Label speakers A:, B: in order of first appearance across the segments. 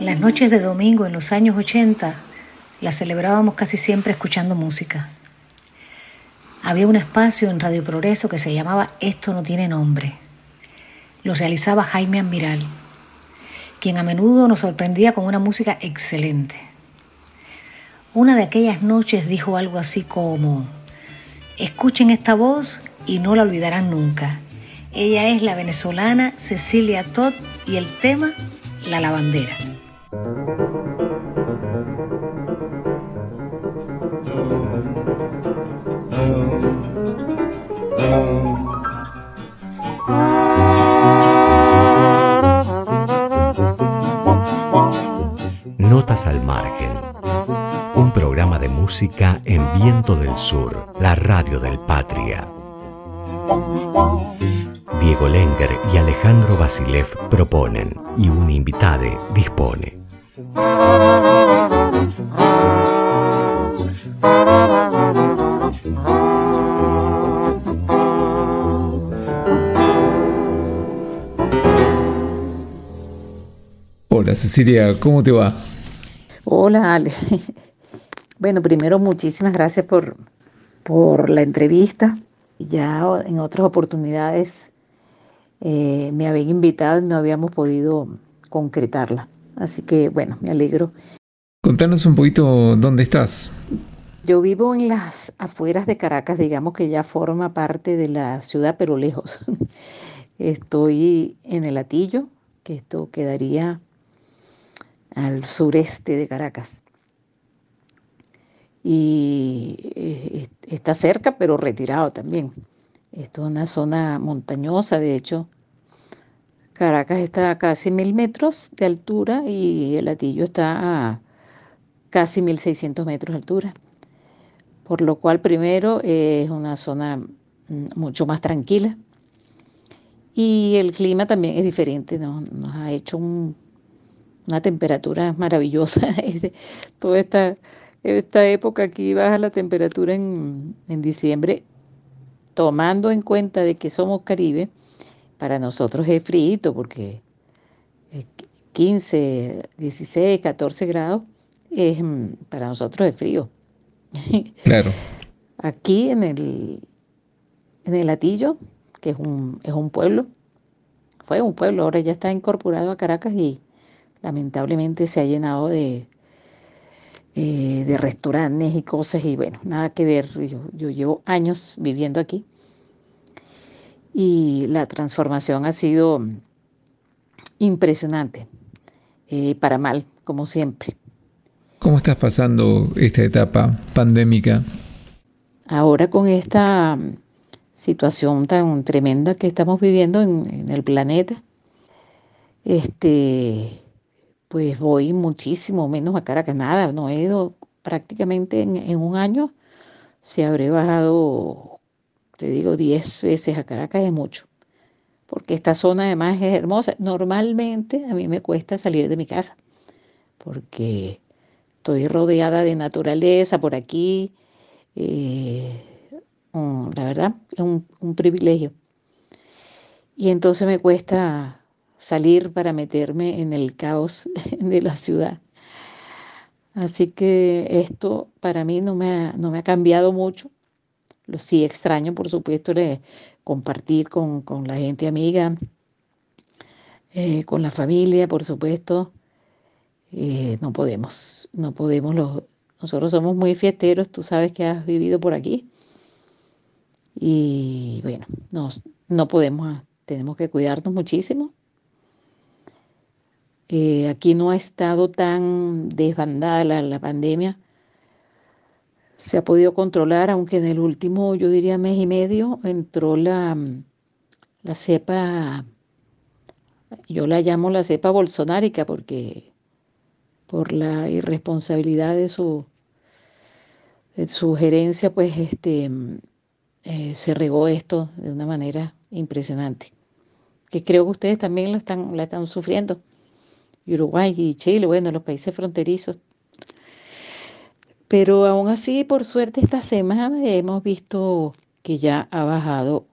A: Las noches de domingo en los años 80 las celebrábamos casi siempre escuchando música. Había un espacio en Radio Progreso que se llamaba Esto no tiene nombre. Lo realizaba Jaime Admiral, quien a menudo nos sorprendía con una música excelente. Una de aquellas noches dijo algo así como, escuchen esta voz y no la olvidarán nunca. Ella es la venezolana Cecilia Todd y el tema La lavandera.
B: Notas al margen. Un programa de música en Viento del Sur, la radio del Patria. Diego Lenger y Alejandro Basilev proponen y un invitade dispone.
C: Hola Cecilia, ¿cómo te va?
D: Hola Ale. Bueno, primero muchísimas gracias por, por la entrevista. Ya en otras oportunidades eh, me habían invitado y no habíamos podido concretarla. Así que bueno, me alegro.
C: Contanos un poquito dónde estás.
D: Yo vivo en las afueras de Caracas, digamos que ya forma parte de la ciudad, pero lejos. Estoy en el Atillo, que esto quedaría al sureste de Caracas. Y eh, está cerca, pero retirado también. Esto es una zona montañosa, de hecho. Caracas está a casi mil metros de altura y el Atillo está a casi 1600 metros de altura. Por lo cual, primero, es una zona mm, mucho más tranquila. Y el clima también es diferente, nos, ha hecho una temperatura maravillosa. Toda esta, esta época aquí baja la temperatura en, en diciembre tomando en cuenta de que somos Caribe, para nosotros es frío porque 15, 16, 14 grados es, mm, para nosotros es frío.
C: Claro.
D: Aquí en el, en el Latillo, que es un, es un pueblo, fue un pueblo, ahora ya está incorporado a Caracas y lamentablemente se ha llenado de, eh, de restaurantes y cosas y bueno, nada que ver. Yo, yo, llevo años viviendo aquí y la transformación ha sido impresionante, eh, para mal, como siempre.
C: ¿Cómo estás pasando esta etapa pandémica?
D: Ahora con esta situación tan tremenda que estamos viviendo en, en el planeta, este, pues voy muchísimo menos a Caracas, nada, no he ido prácticamente en, un año, se habré bajado, te digo, 10 veces a Caracas es mucho, porque esta zona además es hermosa. Normalmente a mí me cuesta salir de mi casa, porque estoy rodeada de naturaleza por aquí, eh, la verdad es un, privilegio. Y entonces me cuesta salir para meterme en el caos de la ciudad. Así que esto para mí no me no me ha cambiado mucho. Lo sí extraño, por supuesto, de compartir con, la gente amiga, eh, con la familia, por supuesto. Eh, no podemos, no podemos. Los, nosotros somos muy fiesteros, tú sabes que has vivido por aquí. Y bueno, no, no podemos, tenemos que cuidarnos muchísimo eh, aquí no ha estado tan desbandada la, pandemia. Se ha podido controlar, aunque en el último, yo diría, mes y medio, entró la, la cepa, yo la llamo la cepa bolsonárica porque por la irresponsabilidad de su, de su gerencia, pues este, eh, se regó esto de una manera impresionante. Que creo que ustedes también la están, la están sufriendo. Uruguay y Chile, bueno, los países fronterizos. Pero aún así, por suerte, esta semana hemos visto que ya ha bajado,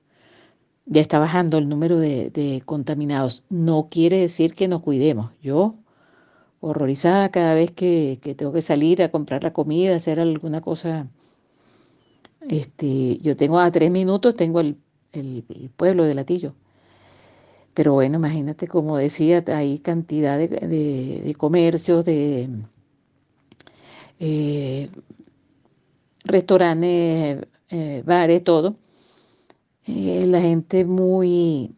D: ya está bajando el número de, contaminados. No quiere decir que nos cuidemos. Yo, horrorizada cada vez que, tengo que salir a comprar la comida, hacer alguna cosa. Este, yo tengo a tres minutos, tengo el, pueblo de Latillo. Pero bueno, imagínate, como decía, hay cantidad de, comercios, de eh, restaurantes, eh, bares, todo. Eh, la gente muy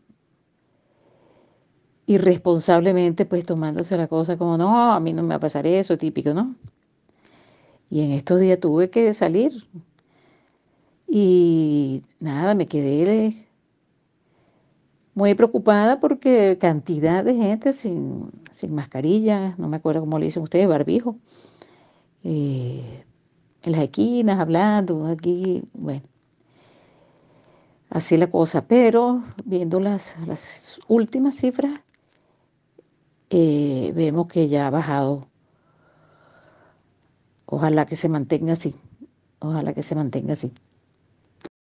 D: irresponsablemente pues tomándose la cosa como, no, a mí no me va a pasar eso, típico, ¿no? Y en estos días tuve que salir y nada, me quedé muy preocupada porque cantidad de gente sin, sin mascarilla, no me acuerdo cómo le dicen ustedes, barbijo, eh, en las esquinas hablando, aquí, bueno. Así la cosa, pero viendo las, las últimas cifras, eh, vemos que ya ha bajado. Ojalá que se mantenga así. Ojalá que se mantenga así.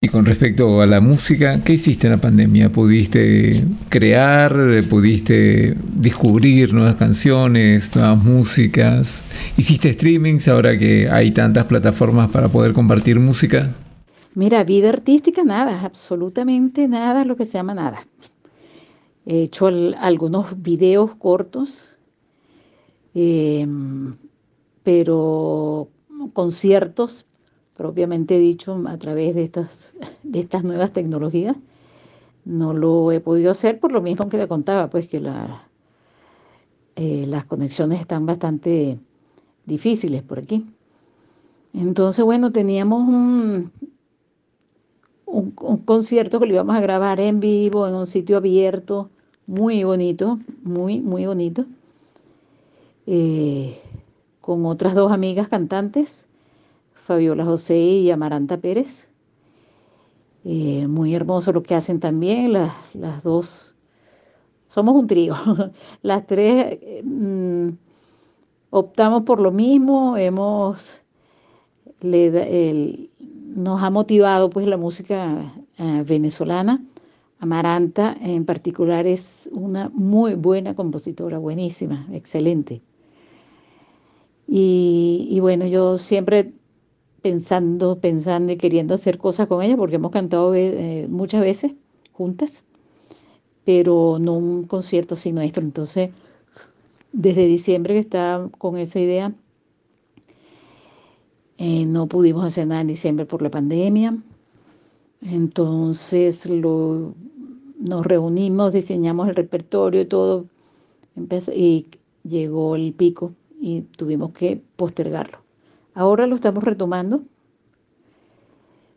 C: Y con respecto a la música, ¿qué hiciste en la pandemia? ¿Pudiste crear? ¿Pudiste descubrir nuevas canciones, nuevas músicas? ¿Hiciste streamings ahora que hay tantas plataformas para poder compartir música?
D: Mira, vida artística, nada, absolutamente nada, lo que se llama nada. He hecho algunos videos cortos, em, pero conciertos, propiamente dicho, a través de estas, de estas nuevas tecnologías. No lo he podido hacer por lo mismo que te contaba, pues que eh, las conexiones están bastante difíciles por aquí. Entonces, bueno, teníamos un, un, concierto que lo íbamos a grabar en vivo, en un sitio abierto, muy bonito, muy, muy bonito, eh, con otras dos amigas cantantes, Fabiola José y Amaranta Pérez. Eh, muy hermoso lo que hacen también las, las dos. Somos un trío. Las tres mm, optamos por lo mismo, hemos, nos ha motivado pues la música eh, venezolana Amaranta en particular es una muy buena compositora, buenísima, excelente. Y, bueno, yo siempre pensando, pensando y queriendo hacer cosas con ella, porque hemos cantado eh, muchas veces juntas, pero no un concierto así nuestro. Entonces, desde diciembre que está con esa idea, eh, no pudimos hacer nada en diciembre por la pandemia. Entonces lo, nos reunimos, diseñamos el repertorio y todo, empezó, y llegó el pico y tuvimos que postergarlo. Ahora lo estamos retomando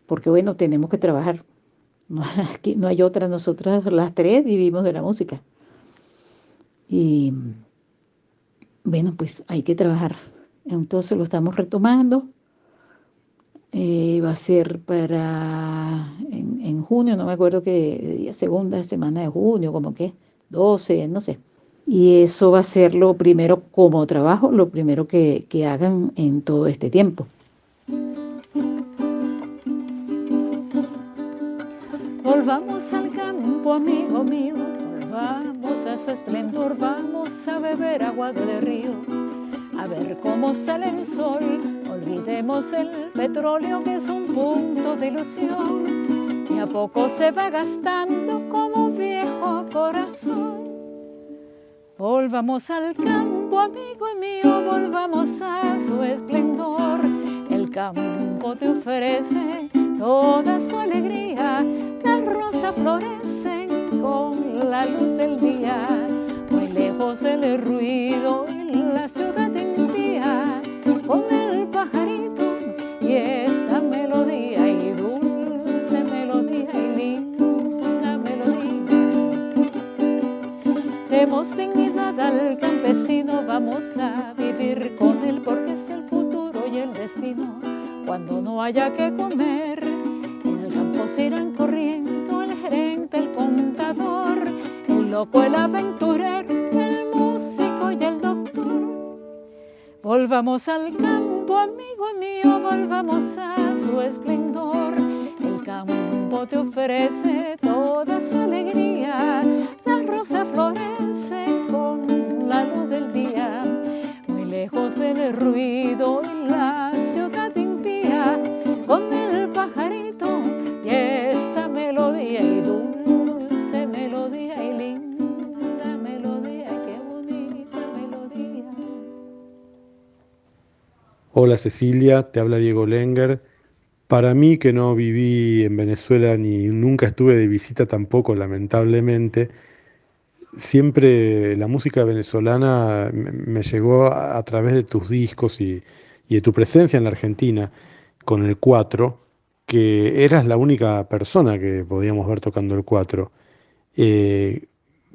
D: porque bueno, tenemos que trabajar. No, aquí no hay otra, nosotras las tres vivimos de la música. Y bueno, pues hay que trabajar. Entonces lo estamos retomando. Eh, va a ser para en, junio, no me acuerdo qué segunda semana de junio, como que 12, no sé. Y eso va a ser lo primero como trabajo, lo primero que, que hagan en todo este tiempo.
E: Volvamos al campo, amigo mío, volvamos a su esplendor, vamos a beber agua del río a ver cómo sale el sol. Olvidemos el petróleo que es un punto de ilusión y a poco se va gastando como viejo corazón. Volvamos al campo, amigo mío, volvamos a su esplendor. El campo te ofrece toda su alegría, las rosas florecen con la luz del día, muy lejos del ruido y la ciudad con el pajarito y esta melodía y dulce melodía y linda melodía. Demos al campesino, vamos a vivir con él porque es el futuro y el destino. Cuando no haya que comer, en el campo se irán corriendo el gerente, el contador, el loco, el aventurero, el músico y el doctor Volvamos al campo, amigo mío, volvamos a su esplendor. El campo te ofrece toda su alegría, las rosas florecen con la luz del día. el ruido y la ciudad impía con el pajarito y esta melodía y dulce melodía y linda melodía, qué bonita melodía.
F: Hola Cecilia, te habla Diego Lenger. Para mí que no viví en Venezuela ni nunca estuve de visita tampoco, lamentablemente, siempre la música venezolana me llegó a, través de tus discos y, de tu presencia en la Argentina con el 4, que eras la única persona que podíamos ver tocando el 4. Eh,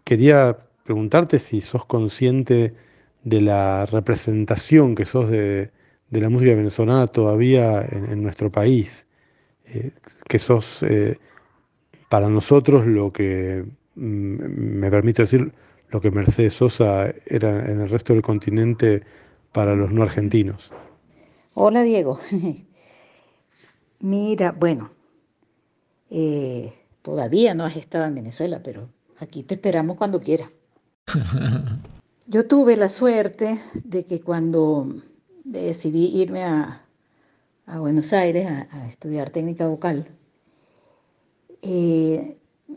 F: quería preguntarte si sos consciente de la representación que sos de, la música venezolana todavía en, nuestro país, eh, que sos eh, para nosotros lo que me permito decir lo que Mercedes Sosa era en el resto del continente para los no argentinos.
D: Hola Diego. Mira, bueno, eh, todavía no has estado en Venezuela, pero aquí te esperamos cuando quieras. Yo tuve la suerte de que cuando decidí irme a, Buenos Aires a, estudiar técnica vocal, eh,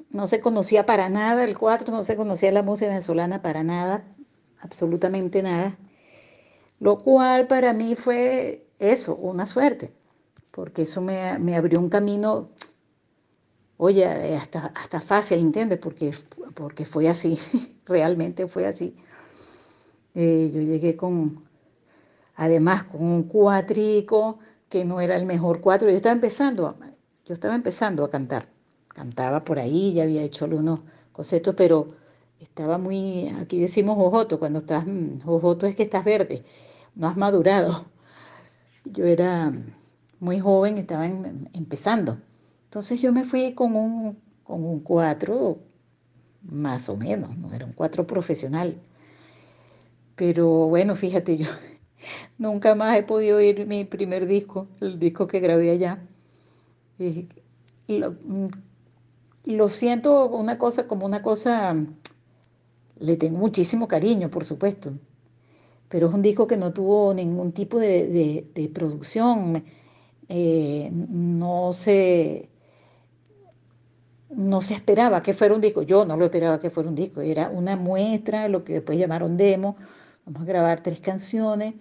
D: no se conocía para nada el cuatro, no se conocía la música venezolana para nada, absolutamente nada. Lo cual para mí fue eso, una suerte, porque eso me, abrió un camino, oye, hasta, hasta fácil, ¿entiendes? Porque, porque fue así, realmente fue así. Eh, yo llegué con, además, con un cuatrico que no era el mejor cuatro, yo estaba empezando, yo estaba empezando a cantar cantaba por ahí, ya había hecho algunos conceptos, pero estaba muy, aquí decimos jojoto, cuando estás, mm, jojoto es que estás verde, no has madurado. Yo era muy joven, estaba empezando. Entonces yo me fui con un, con un cuatro, más o menos, no era un cuatro profesional. Pero bueno, fíjate, yo nunca más he podido oír mi primer disco, el disco que grabé allá. Y mm, lo siento una cosa como una cosa, le tengo muchísimo cariño, por supuesto, pero es un disco que no tuvo ningún tipo de, producción, eh, no se no se esperaba que fuera un disco, yo no lo esperaba que fuera un disco, era una muestra, lo que después llamaron demo, vamos a grabar tres canciones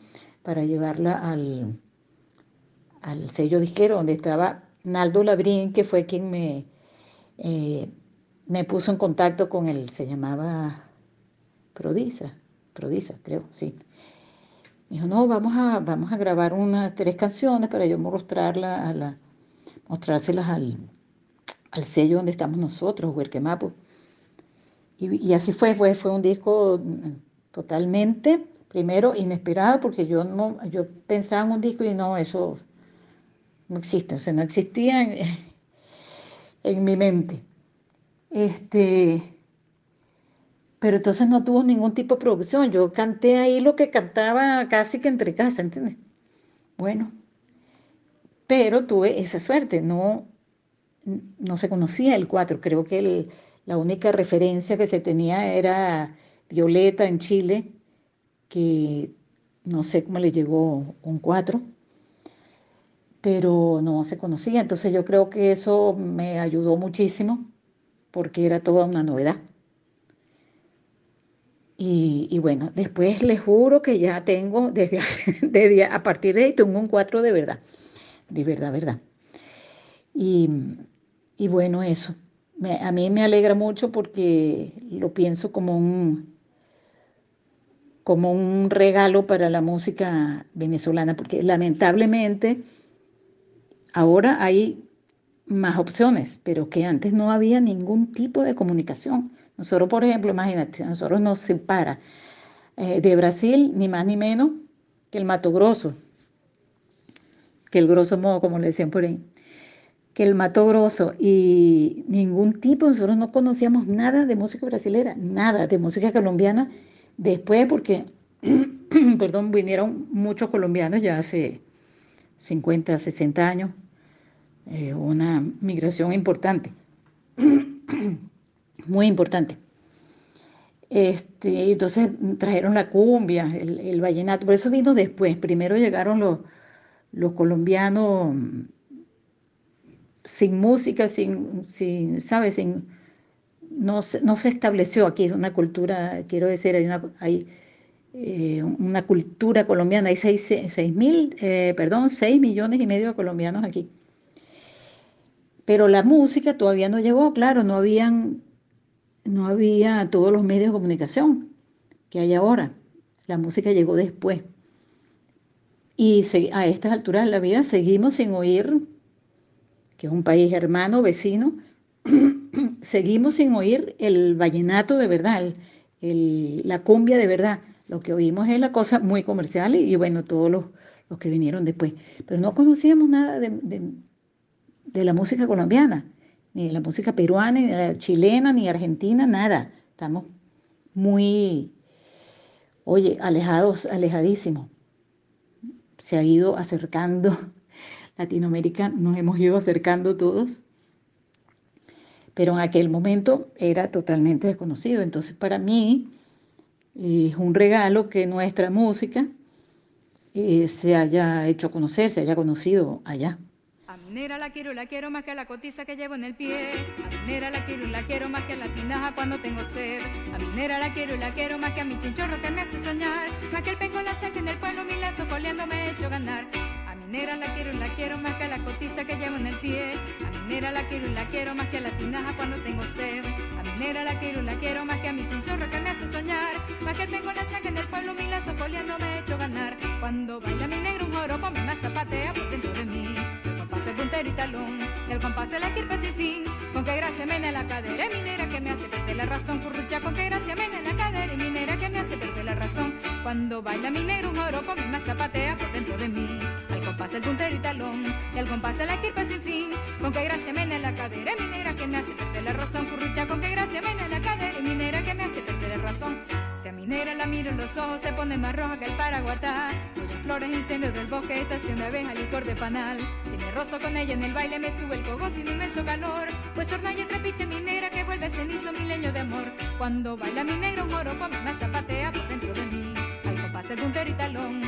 D: para llevarla al, al sello disquero donde estaba Naldo Labrín, que fue quien me, eh, me puso en contacto con él, se llamaba Prodisa, Prodisa, creo, sí. Me dijo, no, vamos a, vamos a grabar unas tres canciones para yo mostrarla a la, mostrárselas al, al sello donde estamos nosotros, Huerquemapo. Y, y así fue, fue, fue un disco totalmente, primero, inesperado, porque yo, no, yo pensaba en un disco y no, eso no existe, o sea, no existía mi mente. Este, pero entonces no tuvo ningún tipo de producción. Yo canté ahí lo que cantaba casi que entre casa, ¿entiendes? Bueno, pero tuve esa suerte, no, no se conocía el cuatro. Creo que la única referencia que se tenía era Violeta en Chile, que no sé cómo le llegó un cuatro pero no se conocía. Entonces yo creo que eso me ayudó muchísimo porque era toda una novedad. Y, bueno, después les juro que ya tengo, desde, desde a partir de ahí tengo un 4 de verdad, de verdad, verdad. Y, y bueno, eso. a mí me alegra mucho porque lo pienso como un, como un regalo para la música venezolana, porque lamentablemente Ahora hay más opciones, pero que antes no había ningún tipo de comunicación. Nosotros, por ejemplo, imagínate, nosotros nos separa eh, de Brasil ni más ni menos que el Mato Grosso, que el grosso modo, como le decían por ahí, que el Mato Grosso y ningún tipo, nosotros no conocíamos nada de música brasilera, nada de música colombiana, después porque, perdón, vinieron muchos colombianos ya hace 50, 60 años, eh, una migración importante, muy importante. Este, entonces trajeron la cumbia, el, el, vallenato, por eso vino después. Primero llegaron los, los colombianos sin música, sin, sin ¿sabes? Sin, no, no se estableció aquí una cultura, quiero decir, hay una, hay, eh, una cultura colombiana, hay seis, seis mil, eh, perdón, seis millones y medio de colombianos aquí. Pero la música todavía no llegó, claro, no habían no había todos los medios de comunicación que hay ahora. La música llegó después. Y a estas alturas de la vida seguimos sin oír, que es un país hermano, vecino, seguimos sin oír el vallenato de verdad, la cumbia de verdad. Lo que oímos es la cosa muy comercial y, bueno, todos los, que vinieron después. Pero no conocíamos nada de la música colombiana ni la música peruana, ni la chilena, ni argentina, nada. Estamos muy, oye, alejados, alejadísimos. Se ha ido acercando Latinoamérica, nos hemos ido acercando todos, pero en aquel momento era totalmente desconocido. Entonces para mí es un regalo que nuestra música eh, se haya hecho conocer, se haya conocido allá.
G: A minera la quiero, la quiero más que la cotiza que llevo en el pie. A minera la quiero y la quiero más que la tinaja cuando tengo sed. A minera la quiero y la quiero más que a mi chinchorro que me hace soñar. Más que el penco la sangre en el pueblo, mi lazo coleando me he hecho ganar. A minera la quiero y la quiero más que la cotiza que llevo en el pie. A minera la quiero y la quiero más que la tinaja cuando tengo sed. A minera la quiero y la quiero más que a mi chinchorro que me hace soñar. Más que el penco la sangre en el pueblo, mi lazo coleando me he hecho ganar. Cuando baila mi negro un joropo, me zapatea por dentro de mí el puntero y talón, el compás la kirpa sin fin, con qué gracia mena la cadera minera que me hace perder la razón, currucha con qué gracia mena la cadera minera que me hace perder la razón, cuando baila mi negro un joropo mi más zapatea por dentro de mí, compás el puntero y talón, y al compás la kirpa sin fin, con qué gracia mena la cadera minera que me hace perder la razón, currucha con qué gracia mena la cadera minera que me hace perder la razón, si a minera la miro en los ojos se pone más roja que el paraguatá, en flores, incendios del bosque, estación de abeja, licor de panal, si me rozo con ella en el baile me sube el cogote y un inmenso calor. Pues horna y trapiche minera que vuelve cenizo milenio de amor. Cuando baila mi negro moro, pues me zapatea por dentro de mí. Al compás el puntero y talón,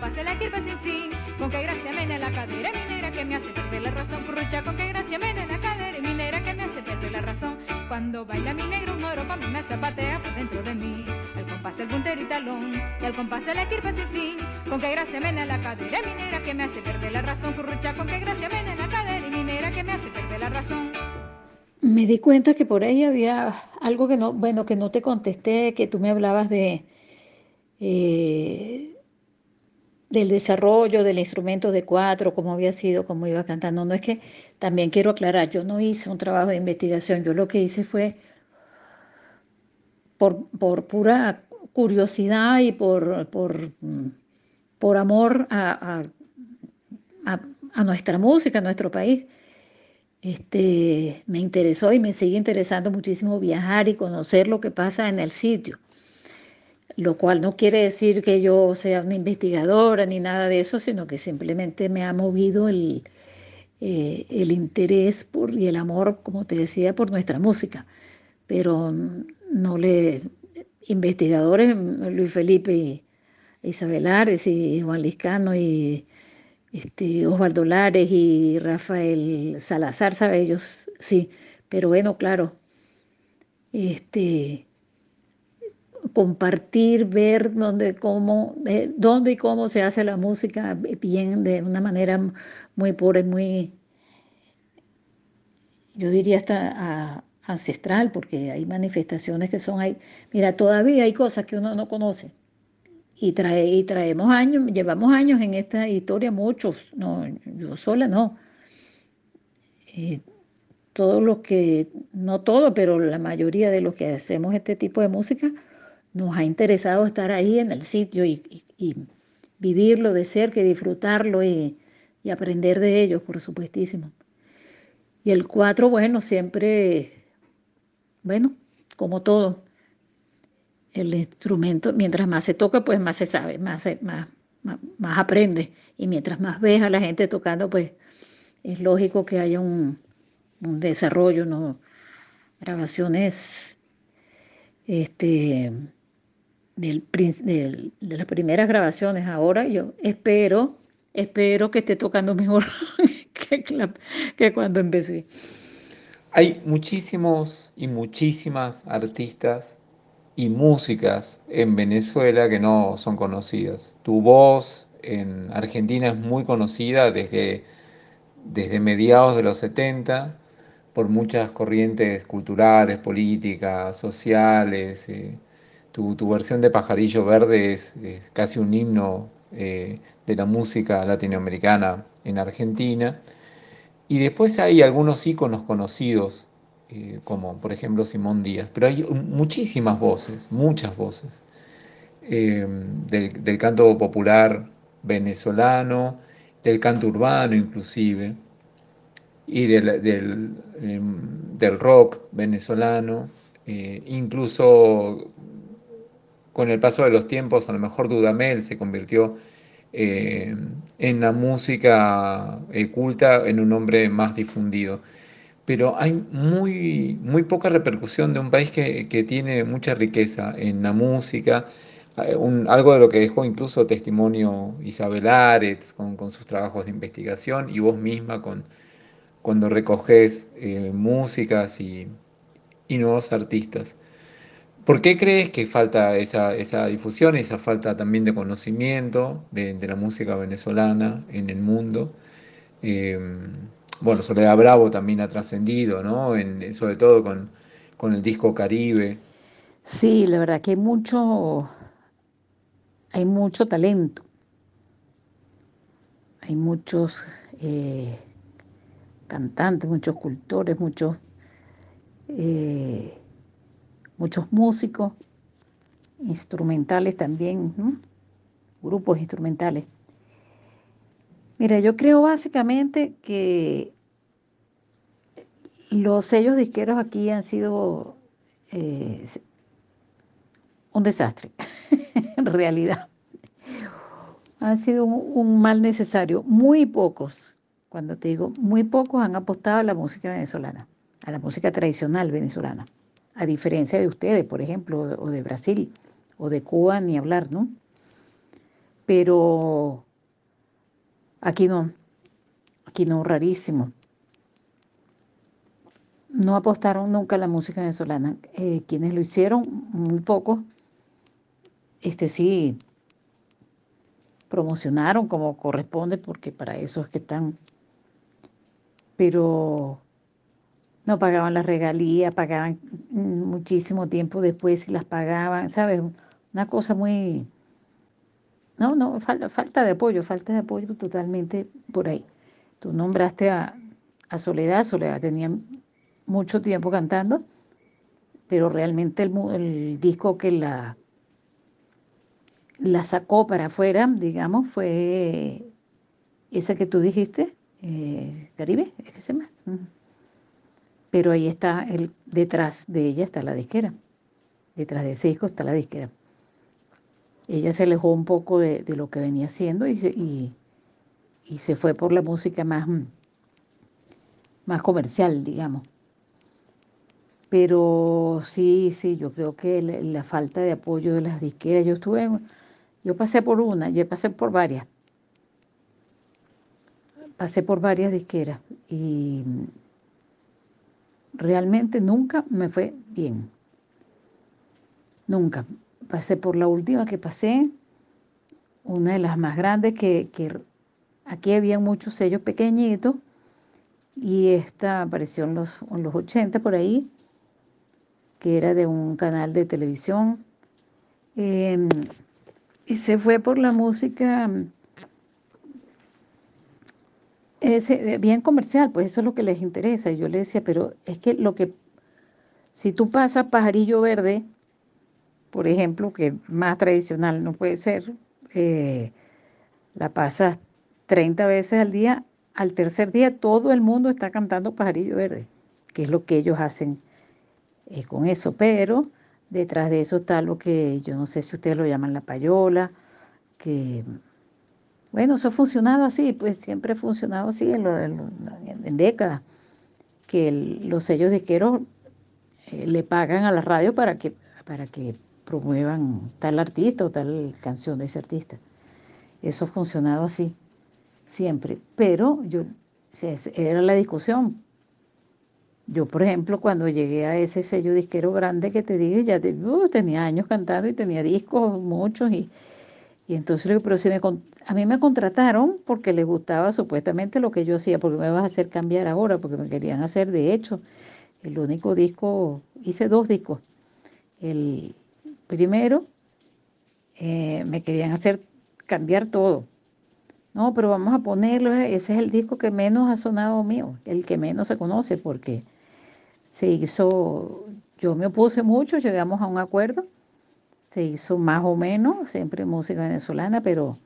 G: compás la kirpa sin fin. Con qué gracia mena la cadera minera que me hace perder la razón. Currucha con qué gracia mena la cadera minera que me hace perder la razón. Cuando baila mi negro moro, pa' mí me zapatea por dentro de mí. Al compás el puntero y talón, y al compás la kirpa sin fin. Con qué gracia mena la cadera minera que me hace perder la razón. Currucha con qué gracia mena la cadera minera que me hace perder la razón.
D: Me di cuenta que por ahí había algo que no, bueno, que no te contesté, que tú me hablabas de eh, del desarrollo del instrumento de cuatro, cómo había sido, cómo iba cantando. No es que también quiero aclarar, yo no hice un trabajo de investigación, yo lo que hice fue por, por pura curiosidad y por, por, por amor a, a, a, nuestra música, a nuestro país. Este, me interesó y me sigue interesando muchísimo viajar y conocer lo que pasa en el sitio lo cual no quiere decir que yo sea una investigadora ni nada de eso, sino que simplemente me ha movido el, eh, el interés por, y el amor, como te decía, por nuestra música. Pero no le, investigadores, Luis Felipe y Isabel Ares y Juan Liscano y este, Osvaldo Lares y Rafael Salazar, ¿sabe? Ellos sí, pero bueno, claro, este, compartir, ver dónde, cómo, eh, dónde y cómo se hace la música bien, de una manera muy pura y muy, yo diría hasta ancestral, porque hay manifestaciones que son ahí. Mira, todavía hay cosas que uno no conoce. Y, trae, y traemos años, llevamos años en esta historia, muchos, no, yo sola no. Eh, todos los que, no todo, pero la mayoría de los que hacemos este tipo de música, nos ha interesado estar ahí en el sitio y, vivirlo de cerca y disfrutarlo y, aprender de ellos, por supuestísimo. Y el cuatro, bueno, siempre, bueno, como todo, el instrumento, mientras más se toca, pues más se sabe, más, más, más, aprende. Y mientras más ves a la gente tocando, pues es lógico que haya un, un desarrollo, ¿no? Grabaciones este, de las primeras grabaciones ahora. Yo espero, espero que esté tocando mejor que, que cuando empecé.
C: Hay muchísimos y muchísimas artistas y músicas en Venezuela que no son conocidas. Tu voz en Argentina es muy conocida desde, desde mediados de los 70 por muchas corrientes culturales, políticas, sociales. Eh, tu, versión de Pajarillo Verde es, casi un himno eh, de la música latinoamericana en Argentina. Y después hay algunos íconos conocidos, eh, como por ejemplo Simón Díaz, pero hay muchísimas voces, muchas voces, del, canto popular venezolano, del canto urbano inclusive y del, em, del, rock venezolano, eh, incluso con el paso de los tiempos, a lo mejor Dudamel se convirtió eh, en la música eh, culta en un nombre más difundido. Pero hay muy, muy poca repercusión de un país que, que tiene mucha riqueza en la música, algo de lo que dejó incluso testimonio Isabel Aretz con, sus trabajos de investigación y vos misma con, cuando recoges eh, músicas y, nuevos artistas. ¿Por qué crees que falta esa, esa difusión, esa falta también de conocimiento de, la música venezolana en el mundo? Em, bueno, Soledad Bravo también ha trascendido, ¿no? En, sobre todo con, con, el disco Caribe.
D: Sí, la verdad que hay mucho, hay mucho talento. Hay muchos eh, cantantes, muchos cultores, muchos, eh, muchos músicos, instrumentales también, grupos instrumentales. Mira, yo creo básicamente que los sellos disqueros aquí han sido eh, un desastre, en realidad. Han sido un mal necesario. Muy pocos cuando te digo, muy pocos han apostado a la música venezolana, a la música tradicional venezolana, a diferencia de ustedes, por ejemplo, o de Brasil, o de Cuba, ni hablar, ¿no? Pero aquí no, aquí no, rarísimo. No apostaron nunca a la música venezolana. Eh, quienes lo hicieron, muy pocos, este sí, promocionaron como corresponde, porque para eso es que están pero no pagaban las regalías, pagaban muchísimo tiempo después y las pagaban, ¿sabes? Una cosa muy... No, no, falta, de apoyo, falta de apoyo totalmente por ahí. Tú nombraste a, Soledad, Soledad tenía mucho tiempo cantando, pero realmente el, el disco que la, la sacó para afuera, digamos, fue ese que tú dijiste, eh, Caribe, es que se llama. Pero ahí está, el, detrás de ella está la disquera. Detrás de ese disco está la disquera. Ella se alejó un poco de, lo que venía haciendo y se, y, se fue por la música más, más comercial, digamos. Pero sí, sí, yo creo que la, falta de apoyo de las disqueras, yo estuve, yo pasé por una, yo pasé por varias pasé por varias disqueras y realmente nunca me fue bien. Nunca. Pasé por la última que pasé, una de las más grandes, que, aquí había muchos sellos pequeñitos y esta apareció en los, en los 80 por ahí, que era de un canal de televisión. Em, y se fue por la música eh, bien comercial, pues eso es lo que les interesa. Yo le decía, pero es que lo que, si tú pasas pajarillo verde, por ejemplo, que más tradicional no puede ser, eh, la pasas 30 veces al día, al tercer día todo el mundo está cantando pajarillo verde, que es lo que ellos hacen eh, con eso, pero detrás de eso está lo que yo no sé si ustedes lo llaman la payola, que bueno, eso ha funcionado así, pues siempre ha funcionado así en, décadas, que los sellos disqueros eh, le pagan a la radio para que, para que promuevan tal artista o tal canción de ese artista. Eso ha funcionado así, siempre. Pero yo, era la discusión. Yo, por ejemplo, cuando llegué a ese sello disquero grande que te dije, ya uh, tenía años cantando y tenía discos muchos y, y entonces, pero si me, a mí me contrataron porque les gustaba supuestamente lo que yo hacía, porque me vas a hacer cambiar ahora, porque me querían hacer, de hecho, el único disco, hice dos discos. El primero, eh, me querían hacer cambiar todo. No, pero vamos a ponerlo, ese es el disco que menos ha sonado mío, el que menos se conoce, porque se hizo, yo me opuse mucho, llegamos a un acuerdo, se hizo más o menos, siempre música venezolana, pero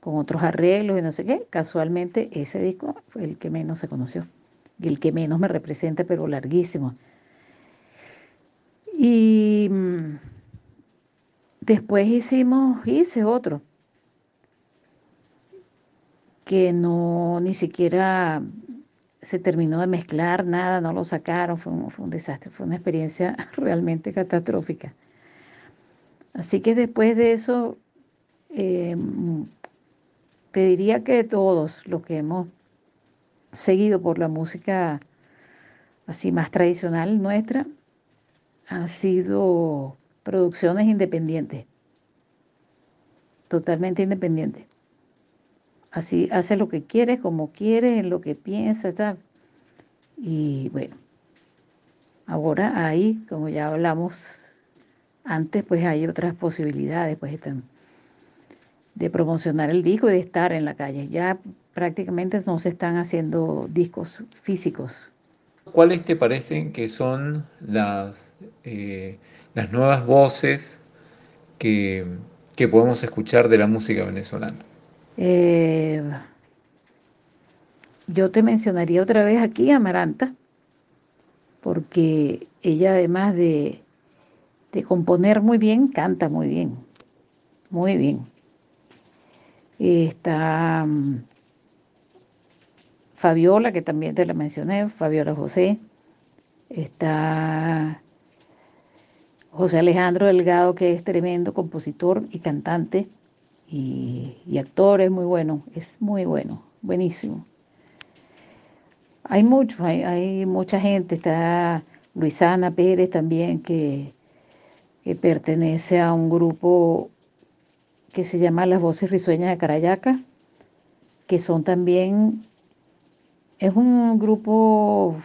D: con otros arreglos y no sé qué. Casualmente ese disco fue el que menos se conoció y el que menos me representa, pero larguísimo. Y mm, después hicimos, hice otro, que no ni siquiera se terminó de mezclar nada, no lo sacaron, fue un, desastre, fue una experiencia realmente catastrófica. Así que después de eso, eh, te diría que todos los que hemos seguido por la música así más tradicional nuestra, han sido producciones independientes, totalmente independientes. Así hace lo que quieres, como quieres, en lo que piensas, tal. Y bueno, ahora ahí, como ya hablamos antes, pues hay otras posibilidades, pues están de promocionar el disco y de estar en la calle. Ya prácticamente no se están haciendo discos físicos.
C: ¿Cuáles te parecen que son las, eh, las nuevas voces que, podemos escuchar de la música venezolana?
D: Eh, yo te mencionaría otra vez aquí a Amaranta, porque ella además de, de componer muy bien, canta muy bien, muy bien. Está mm, Fabiola, que también te la mencioné, Fabiola José. Está José Alejandro Delgado, que es tremendo compositor y cantante y, actor, es muy bueno, es muy bueno, buenísimo. Hay muchos, hay, mucha gente, está Luisana Pérez también, que, que pertenece a un grupo que se llama Las Voces Risueñas de Carayaca, que son también, es un grupo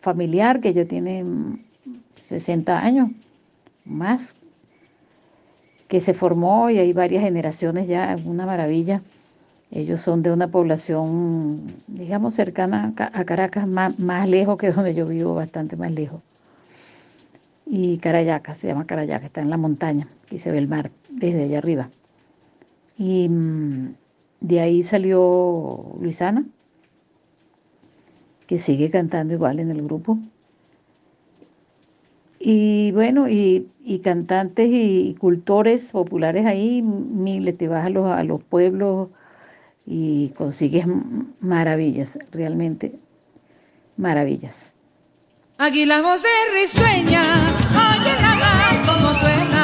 D: familiar que ya tiene 60 años más, que se formó y hay varias generaciones ya, una maravilla. Ellos son de una población, digamos, cercana a Caracas, más, más lejos que donde yo vivo, bastante más lejos. Y Carayaca, se llama Carayaca, está en la montaña, y se ve el mar desde allá arriba. Y mm, de ahí salió Luisana, que sigue cantando igual en el grupo. Y bueno, y, cantantes y cultores populares ahí, miles, te vas a los, a los pueblos y consigues maravillas, realmente maravillas.
H: Aquí la voz es risueña, oye la mar como suena,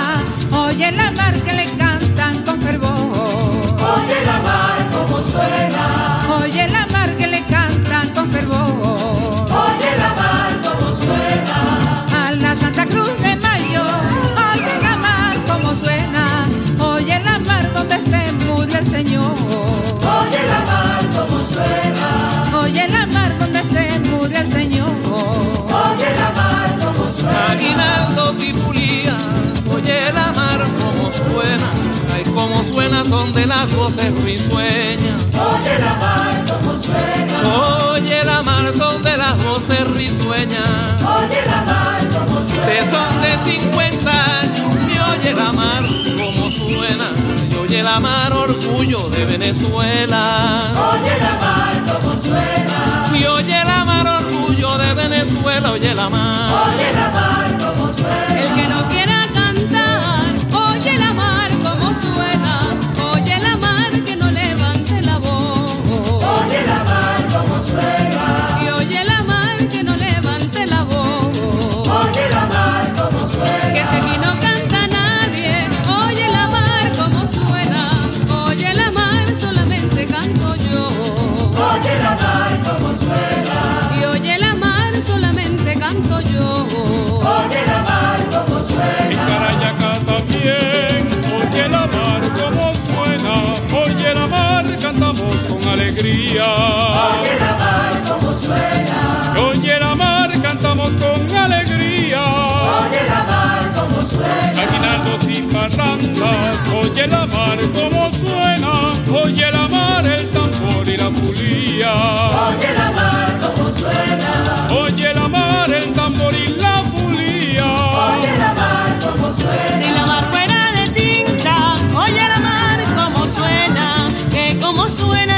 I: son de las voces risueñas.
J: Oye la mar como suena.
I: Oye la mar son de las voces risueñas.
J: Oye la mar como suena.
I: De son de 50 años y oye la mar como suena. Y oye la mar orgullo de Venezuela.
J: Oye la mar como suena.
I: Y oye la mar orgullo de Venezuela. Oye la mar.
J: Oye la mar como suena.
H: El que no quiera
K: alegría. Oye la mar como suena. Oye la mar cantamos con alegría.
J: Oye la mar como suena.
K: Caminando sin parrandas.
J: Oye la mar como suena.
L: Oye la mar el tambor y
J: la
L: pulía.
J: Oye la mar como suena.
L: Oye la mar
I: el tambor y la pulía.
J: Oye la mar como suena.
I: Si la mar fuera de tinta. Oye la mar como suena. Que como suena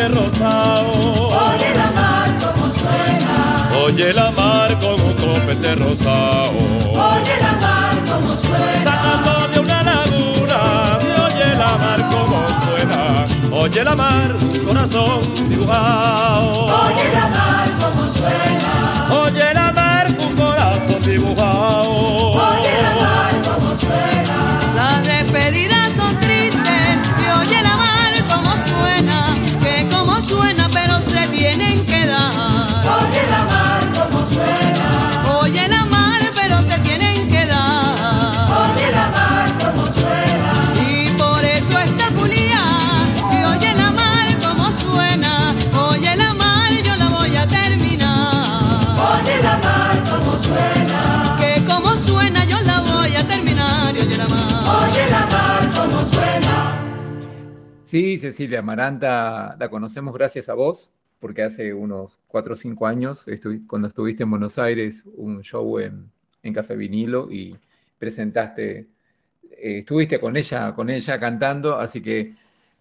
I: rosado.
J: Oye la mar como suena,
I: oye la mar como un copete rosado.
J: Oye la mar como suena,
I: sacando de una laguna, oye la mar como suena, oye la mar, corazón dibujado.
J: Oye la mar como suena,
I: oye la mar, un corazón dibujado.
J: Oye la mar como suena,
L: las despedidas son tristes tienen que dar.
J: Oye la mar como suena,
L: oye la mar pero se tienen que dar.
J: Oye la mar como suena,
L: y por eso esta Julia y oye la mar como suena, oye la mar yo la voy a terminar.
J: Oye la mar como suena,
L: que como suena yo la voy a terminar, y oye la mar.
J: Oye la mar como suena.
C: Sí, Cecilia Amaranta, la conocemos gracias a vos, porque hace unos 4 o 5 años, cuando estuviste en Buenos Aires, un show en, en Café Vinilo y presentaste, eh, estuviste con ella, con ella cantando, así que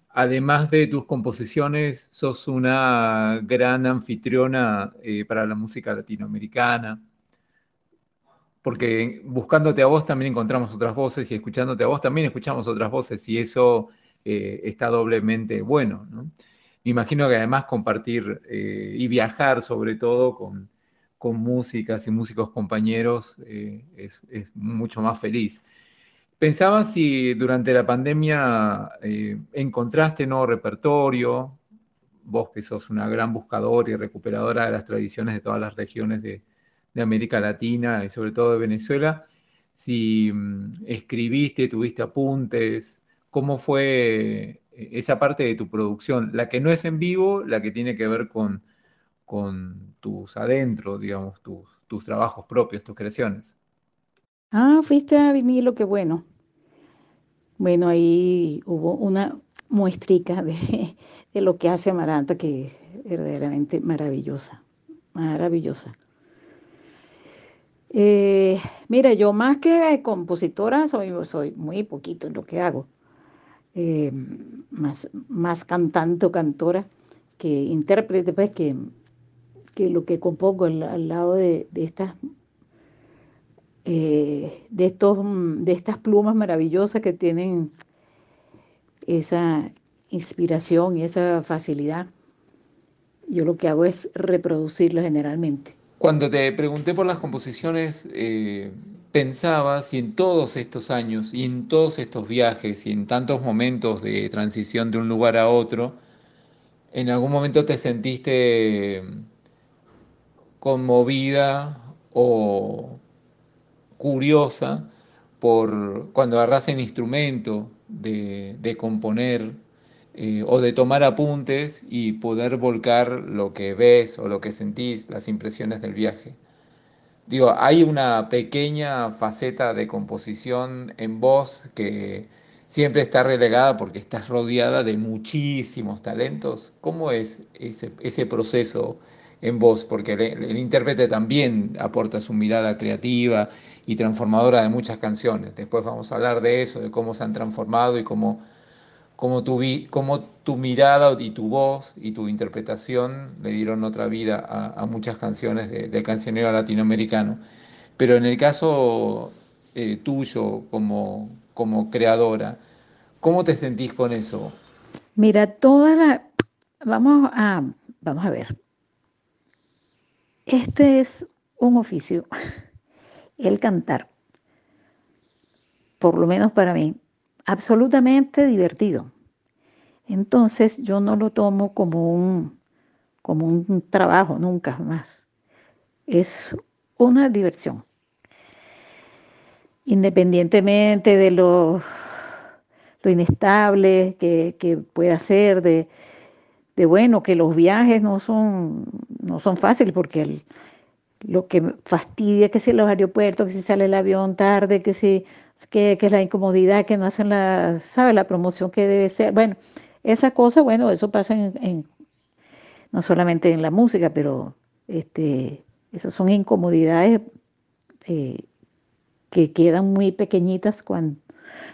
C: además de tus composiciones, sos una gran anfitriona eh, para la música latinoamericana, porque buscándote a vos también encontramos otras voces y escuchándote a vos también escuchamos otras voces y eso eh, está doblemente bueno. ¿no? Me imagino que además compartir eh, y viajar sobre todo con, con, músicas y músicos compañeros eh, es, mucho más feliz. Pensaba si durante la pandemia eh, encontraste nuevo repertorio, vos que sos una gran buscadora y recuperadora de las tradiciones de todas las regiones de, de América Latina y sobre todo de Venezuela, si mm, escribiste, tuviste apuntes, cómo fue esa parte de tu producción, la que no es en vivo, la que tiene que ver con, con tus adentros, digamos, tus, tus trabajos propios, tus creaciones.
D: Ah, fuiste a vinilo, qué bueno. Bueno, ahí hubo una muestrica de, de lo que hace Amaranta, que es verdaderamente maravillosa, maravillosa. Eh, mira, yo más que compositora soy, soy muy poquito en lo que hago. Eh, más, más cantante o cantora que intérprete, pues que, que lo que compongo al, lado de, de estas eh, de, estos, de estas plumas maravillosas que tienen esa inspiración y esa facilidad. Yo lo que hago es reproducirlo generalmente.
C: Cuando te pregunté por las composiciones, eh, pensaba si en todos estos años y en todos estos viajes y en tantos momentos de transición de un lugar a otro, en algún momento te sentiste conmovida o curiosa por cuando agarras el instrumento de, de componer eh, o de tomar apuntes y poder volcar lo que ves o lo que sentís, las impresiones del viaje. Digo, hay una pequeña faceta de composición en voz que siempre está relegada porque estás rodeada de muchísimos talentos. ¿Cómo es ese, ese proceso en vos, porque el, intérprete también aporta su mirada creativa y transformadora de muchas canciones. Después vamos a hablar de eso, de cómo se han transformado y cómo, cómo, tu, cómo tu mirada y tu voz y tu interpretación le dieron otra vida a, muchas canciones del cancionero latinoamericano. Pero en el caso eh, tuyo como, como creadora, ¿cómo te sentís con eso?
D: Mira, toda la... Vamos a, vamos a ver. Este es un oficio, el cantar, por lo menos para mí, absolutamente divertido. Entonces yo no lo tomo como un, como un trabajo, nunca más. Es una diversión. Independientemente de lo, lo inestable que, que pueda ser, de, de bueno, que los viajes no son, no son fáciles porque lo que fastidia que si los aeropuertos, que si sale el avión tarde, que si que, que la incomodidad, que no hacen la, ¿sabe? la promoción que debe ser. Bueno, esa cosa, bueno, eso pasa en, no solamente en la música, pero este, esas son incomodidades eh, que quedan muy pequeñitas cuando,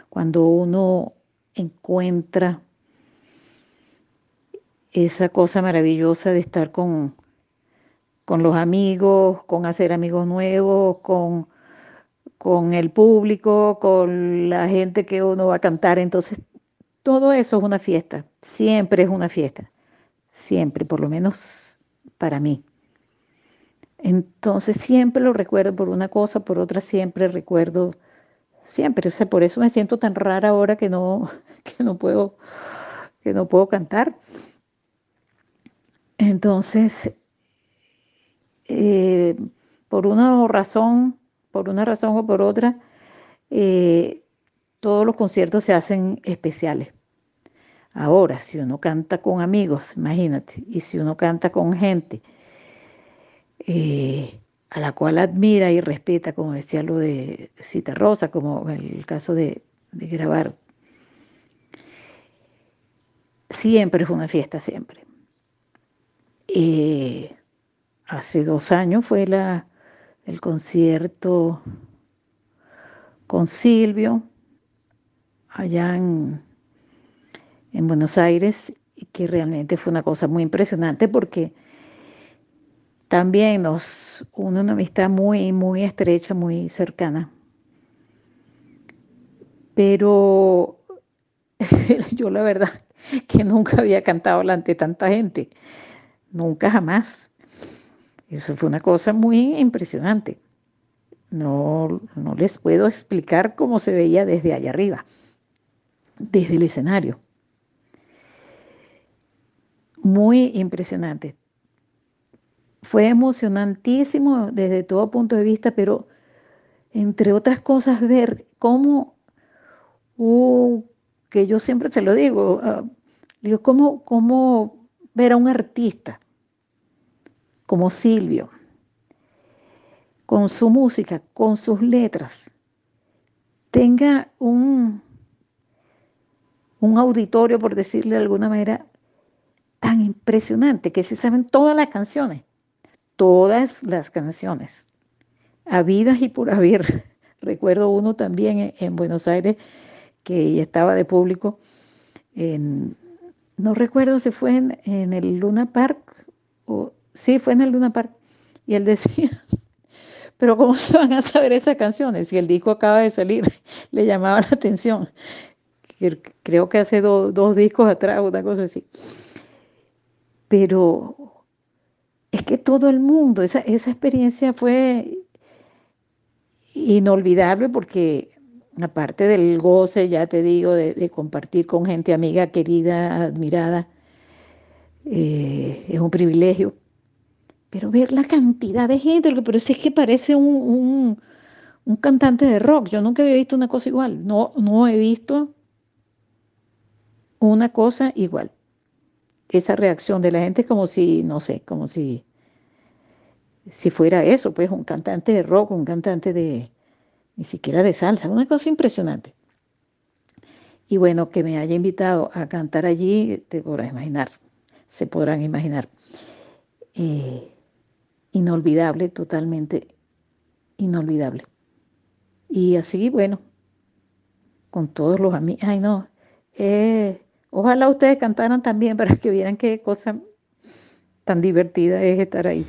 D: cuando uno encuentra esa cosa maravillosa de estar con, con los amigos, con hacer amigos nuevos, con, con el público, con la gente que uno va a cantar. Entonces, todo eso es una fiesta, siempre es una fiesta, siempre, por lo menos para mí. Entonces, siempre lo recuerdo por una cosa, por otra siempre recuerdo, siempre. O sea, por eso me siento tan rara ahora que no, que no puedo, que no puedo cantar. Entonces, eh, por una razón, por una razón o por otra, eh, todos los conciertos se hacen especiales. Ahora, si uno canta con amigos, imagínate, y si uno canta con gente eh, a la cual admira y respeta, como decía lo de Cita Rosa, como el caso de, grabar, siempre es una fiesta, siempre. Hace dos años fue el concierto con Silvio allá en, en Buenos Aires, y que realmente fue una cosa muy impresionante porque también nos une una amistad muy, muy estrecha, muy cercana. Pero yo la verdad que nunca había cantado delante de tanta gente nunca jamás. Eso fue una cosa muy impresionante. No, no les puedo explicar cómo se veía desde allá arriba, desde el escenario. Muy impresionante. Fue emocionantísimo desde todo punto de vista, pero entre otras cosas ver cómo, que yo siempre se lo digo, ah, digo, cómo, cómo ver a un artista como Silvio, con su música, con sus letras, tenga un, un auditorio, por decirle de alguna manera, tan impresionante que se saben todas las canciones, todas las canciones, habidas y por haber. Recuerdo uno también en, Buenos Aires que estaba de público en, no recuerdo si fue en, el Luna Park o sí, fue en el Luna Park. Y él decía, pero ¿cómo se van a saber esas canciones si el disco acaba de salir? Le llamaba la atención. Creo que hace dos discos atrás, una cosa así. Pero es que todo el mundo, esa, experiencia fue inolvidable porque aparte del goce, ya te digo, de, compartir con gente amiga, querida, admirada, eh, es un privilegio. Pero ver la cantidad de gente, pero es que parece un, cantante de rock. Yo nunca había visto una cosa igual. No, no he visto una cosa igual. Esa reacción de la gente es como si, no sé, como si, si fuera eso, pues un cantante de rock, un cantante de, ni siquiera de salsa, una cosa impresionante. Y bueno, que me haya invitado a cantar allí, te podrás imaginar, se podrán imaginar. Eh,
E: inolvidable, totalmente inolvidable. Y así, bueno, con todos los amigos, ay no, eh, ojalá ustedes cantaran también para que vieran qué cosa tan divertida es estar ahí.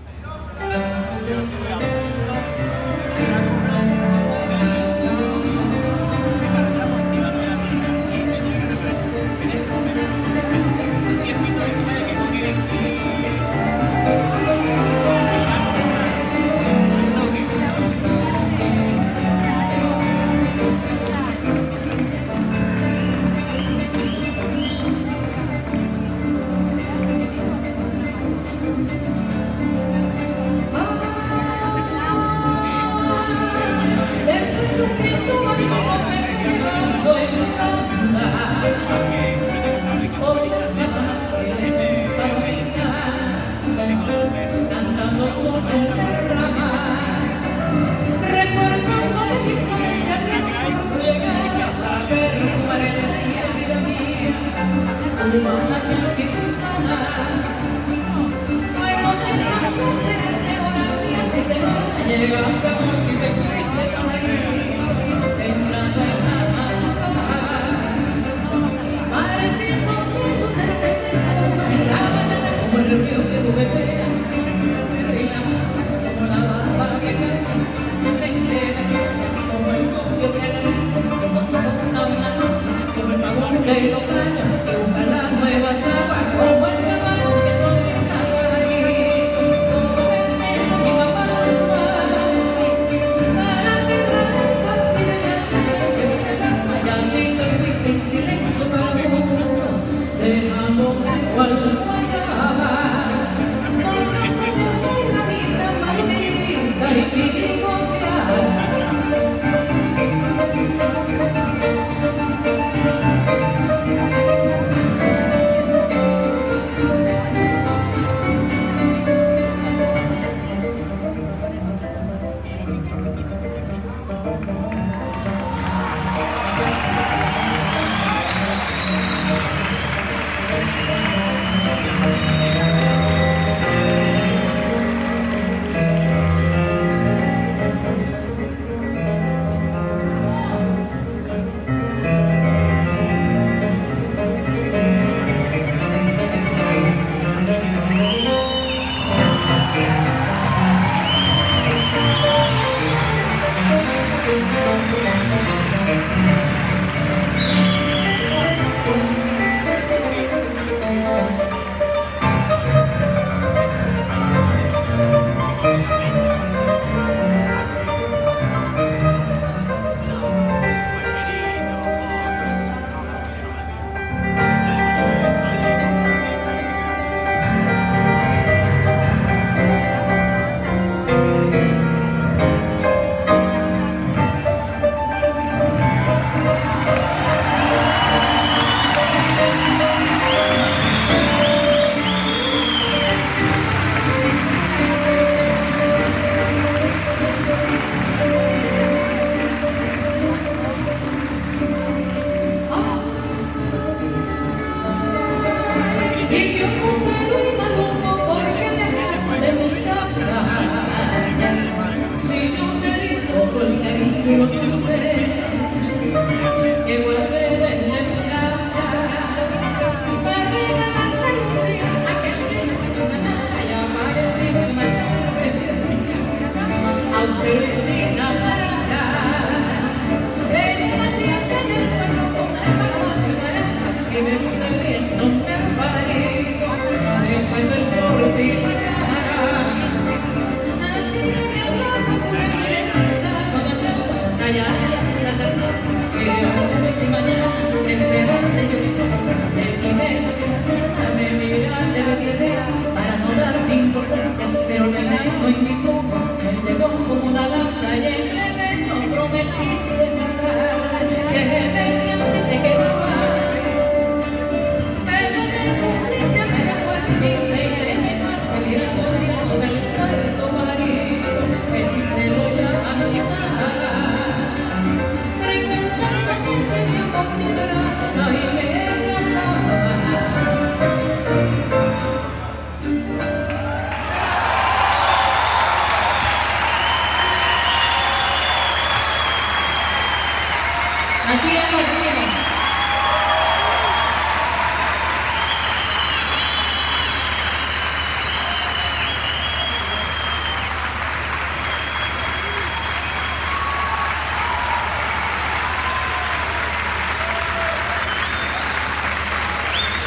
M: Aquí.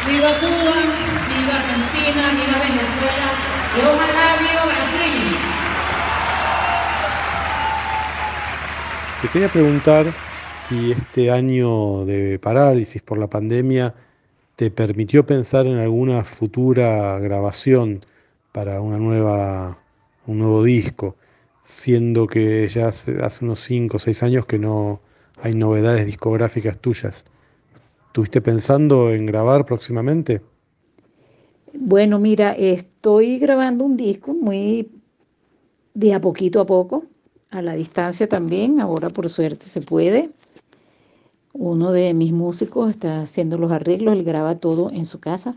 N: Viva Cuba, viva Argentina, viva Venezuela y ojalá viva Brasil.
F: Te quería preguntar si este año de parálisis por la pandemia te permitió pensar en alguna futura grabación para una nueva, un nuevo disco, siendo que ya hace, hace unos 5 o 6 años que no hay novedades discográficas tuyas. ¿Tuviste pensando en grabar próximamente?
D: Bueno, mira, estoy grabando un disco muy de a poquito a poco, a la distancia también, ahora por suerte se puede. Uno de mis músicos está haciendo los arreglos, él graba todo en su casa.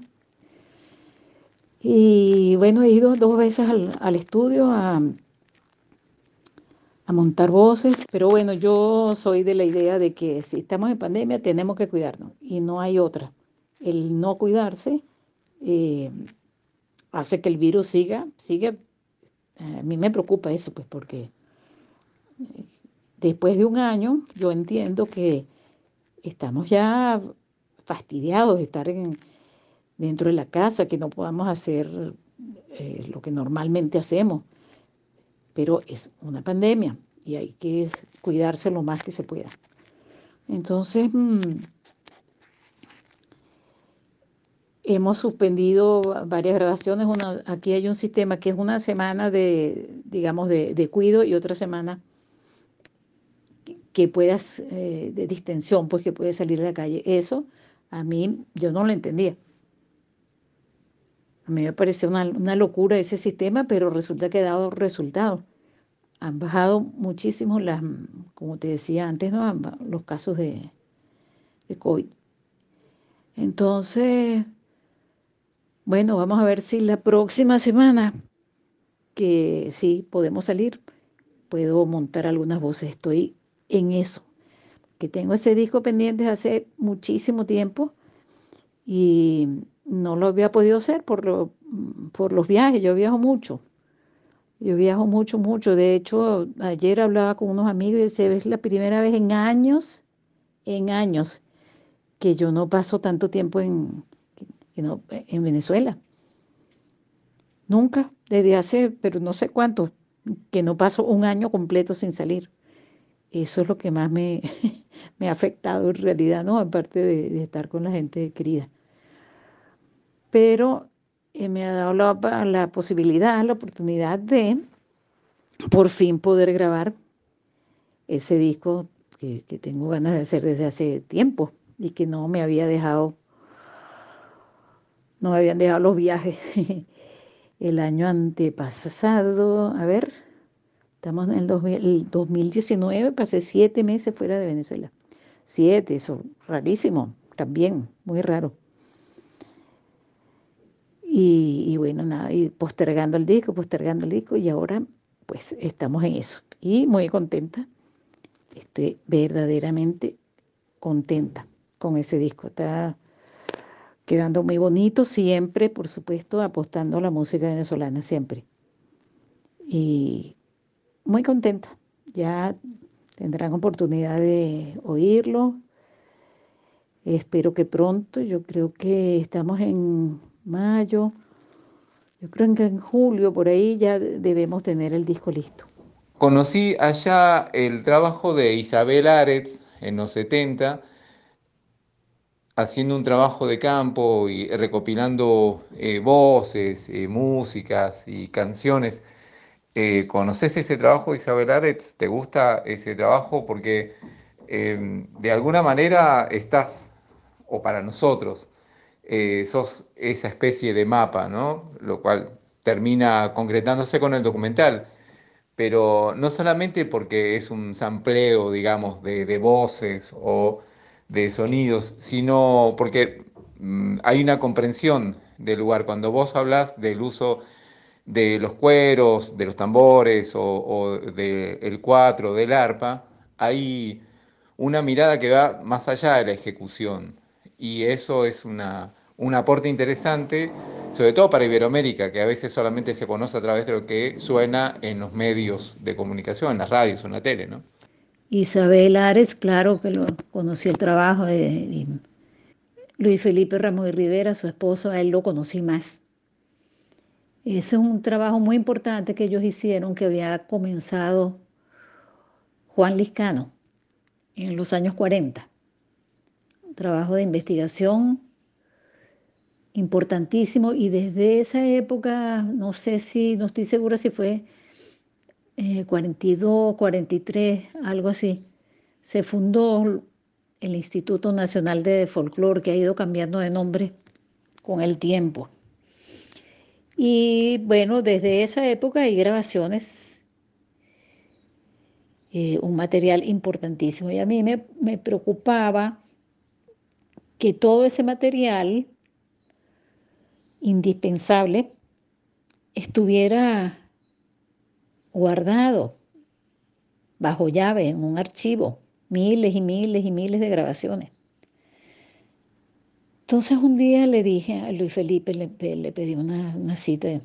D: Y bueno, he ido dos veces al, estudio a, a montar voces, pero bueno, yo soy de la idea de que si estamos en pandemia tenemos que cuidarnos y no hay otra. El no cuidarse eh, hace que el virus siga, siga. A mí me preocupa eso, pues porque eh, después de un año yo entiendo que estamos ya fastidiados de estar en, dentro de la casa, que no podamos hacer eh, lo que normalmente hacemos pero es una pandemia y hay que cuidarse lo más que se pueda. Entonces, mm, hemos suspendido varias grabaciones. aquí hay un sistema que es una semana de, digamos, de, de cuido y otra semana que puedas, eh, de distensión, pues que puedes salir a la calle. Eso a mí, yo no lo entendía. A mí me parece una, locura ese sistema, pero resulta que ha dado resultados. Han bajado muchísimo las, como te decía antes, los casos de, de COVID. Entonces, bueno, vamos a ver si la próxima semana, que sí podemos salir, puedo montar algunas voces. Estoy en eso, que tengo ese disco pendiente hace muchísimo tiempo y no lo había podido hacer por, los viajes, yo viajo mucho. Yo viajo mucho, mucho. De hecho, ayer hablaba con unos amigos y decía, es la primera vez en años, en años, que yo no paso tanto tiempo en, en Venezuela. Nunca, desde hace, pero no sé cuánto, que no paso un año completo sin salir. Eso es lo que más me, ha afectado en realidad, ¿no? Aparte de estar con la gente querida pero eh, me ha dado la, posibilidad, la oportunidad de por fin poder grabar ese disco que, tengo ganas de hacer desde hace tiempo y que no me había dejado, no me habían dejado los viajes. El año antepasado, a ver, estamos en el, 2019, pasé siete meses fuera de Venezuela. Siete, eso rarísimo, también, muy raro. Y, bueno, nada, y postergando el disco, postergando el disco, y ahora pues estamos en eso. Y muy contenta, estoy verdaderamente contenta con ese disco. Está quedando muy bonito, siempre, por supuesto, apostando a la música venezolana, siempre. Y muy contenta. Ya tendrán oportunidad de oírlo. Espero que pronto, yo creo que estamos en mayo. Yo creo que en julio, por ahí, ya debemos tener el disco listo.
C: Conocí allá el trabajo de Isabel Aretz en los 70, haciendo un trabajo de campo y recopilando eh, voces, eh, músicas y canciones. Eh, ¿Conoces ese trabajo, Isabel Aretz? ¿Te gusta ese trabajo? Porque de alguna manera estás, o para nosotros, eh, sos esa especie de mapa, ¿no? Lo cual termina concretándose con el documental. Pero no solamente porque es un sampleo, digamos, de, voces o de sonidos, sino porque mm, hay una comprensión del lugar. Cuando vos hablas del uso de los cueros, de los tambores o, del cuatro, del arpa, hay una mirada que va más allá de la ejecución y eso es una, un aporte interesante, sobre todo para Iberoamérica, que a veces solamente se conoce a través de lo que suena en los medios de comunicación, en las radios o en la tele, ¿no?
D: Isabel Ares, claro que lo conocí el trabajo de, Luis Felipe Ramón y Rivera, su esposo, a él lo conocí más. Ese es un trabajo muy importante que ellos hicieron, que había comenzado Juan Liscano en los años 40. Un trabajo de investigación importantísimo y desde esa época, no sé si, no estoy segura si fue 42, eh, 43, algo así, se fundó el Instituto Nacional de Folclore, que ha ido cambiando de nombre con el tiempo. Y bueno, desde esa época hay grabaciones, eh, un material importantísimo. Y a mí me, me preocupaba que todo ese material indispensable estuviera guardado bajo llave en un archivo, miles y miles y miles de grabaciones. Entonces un día le dije a Luis Felipe, le, pedí una, cita,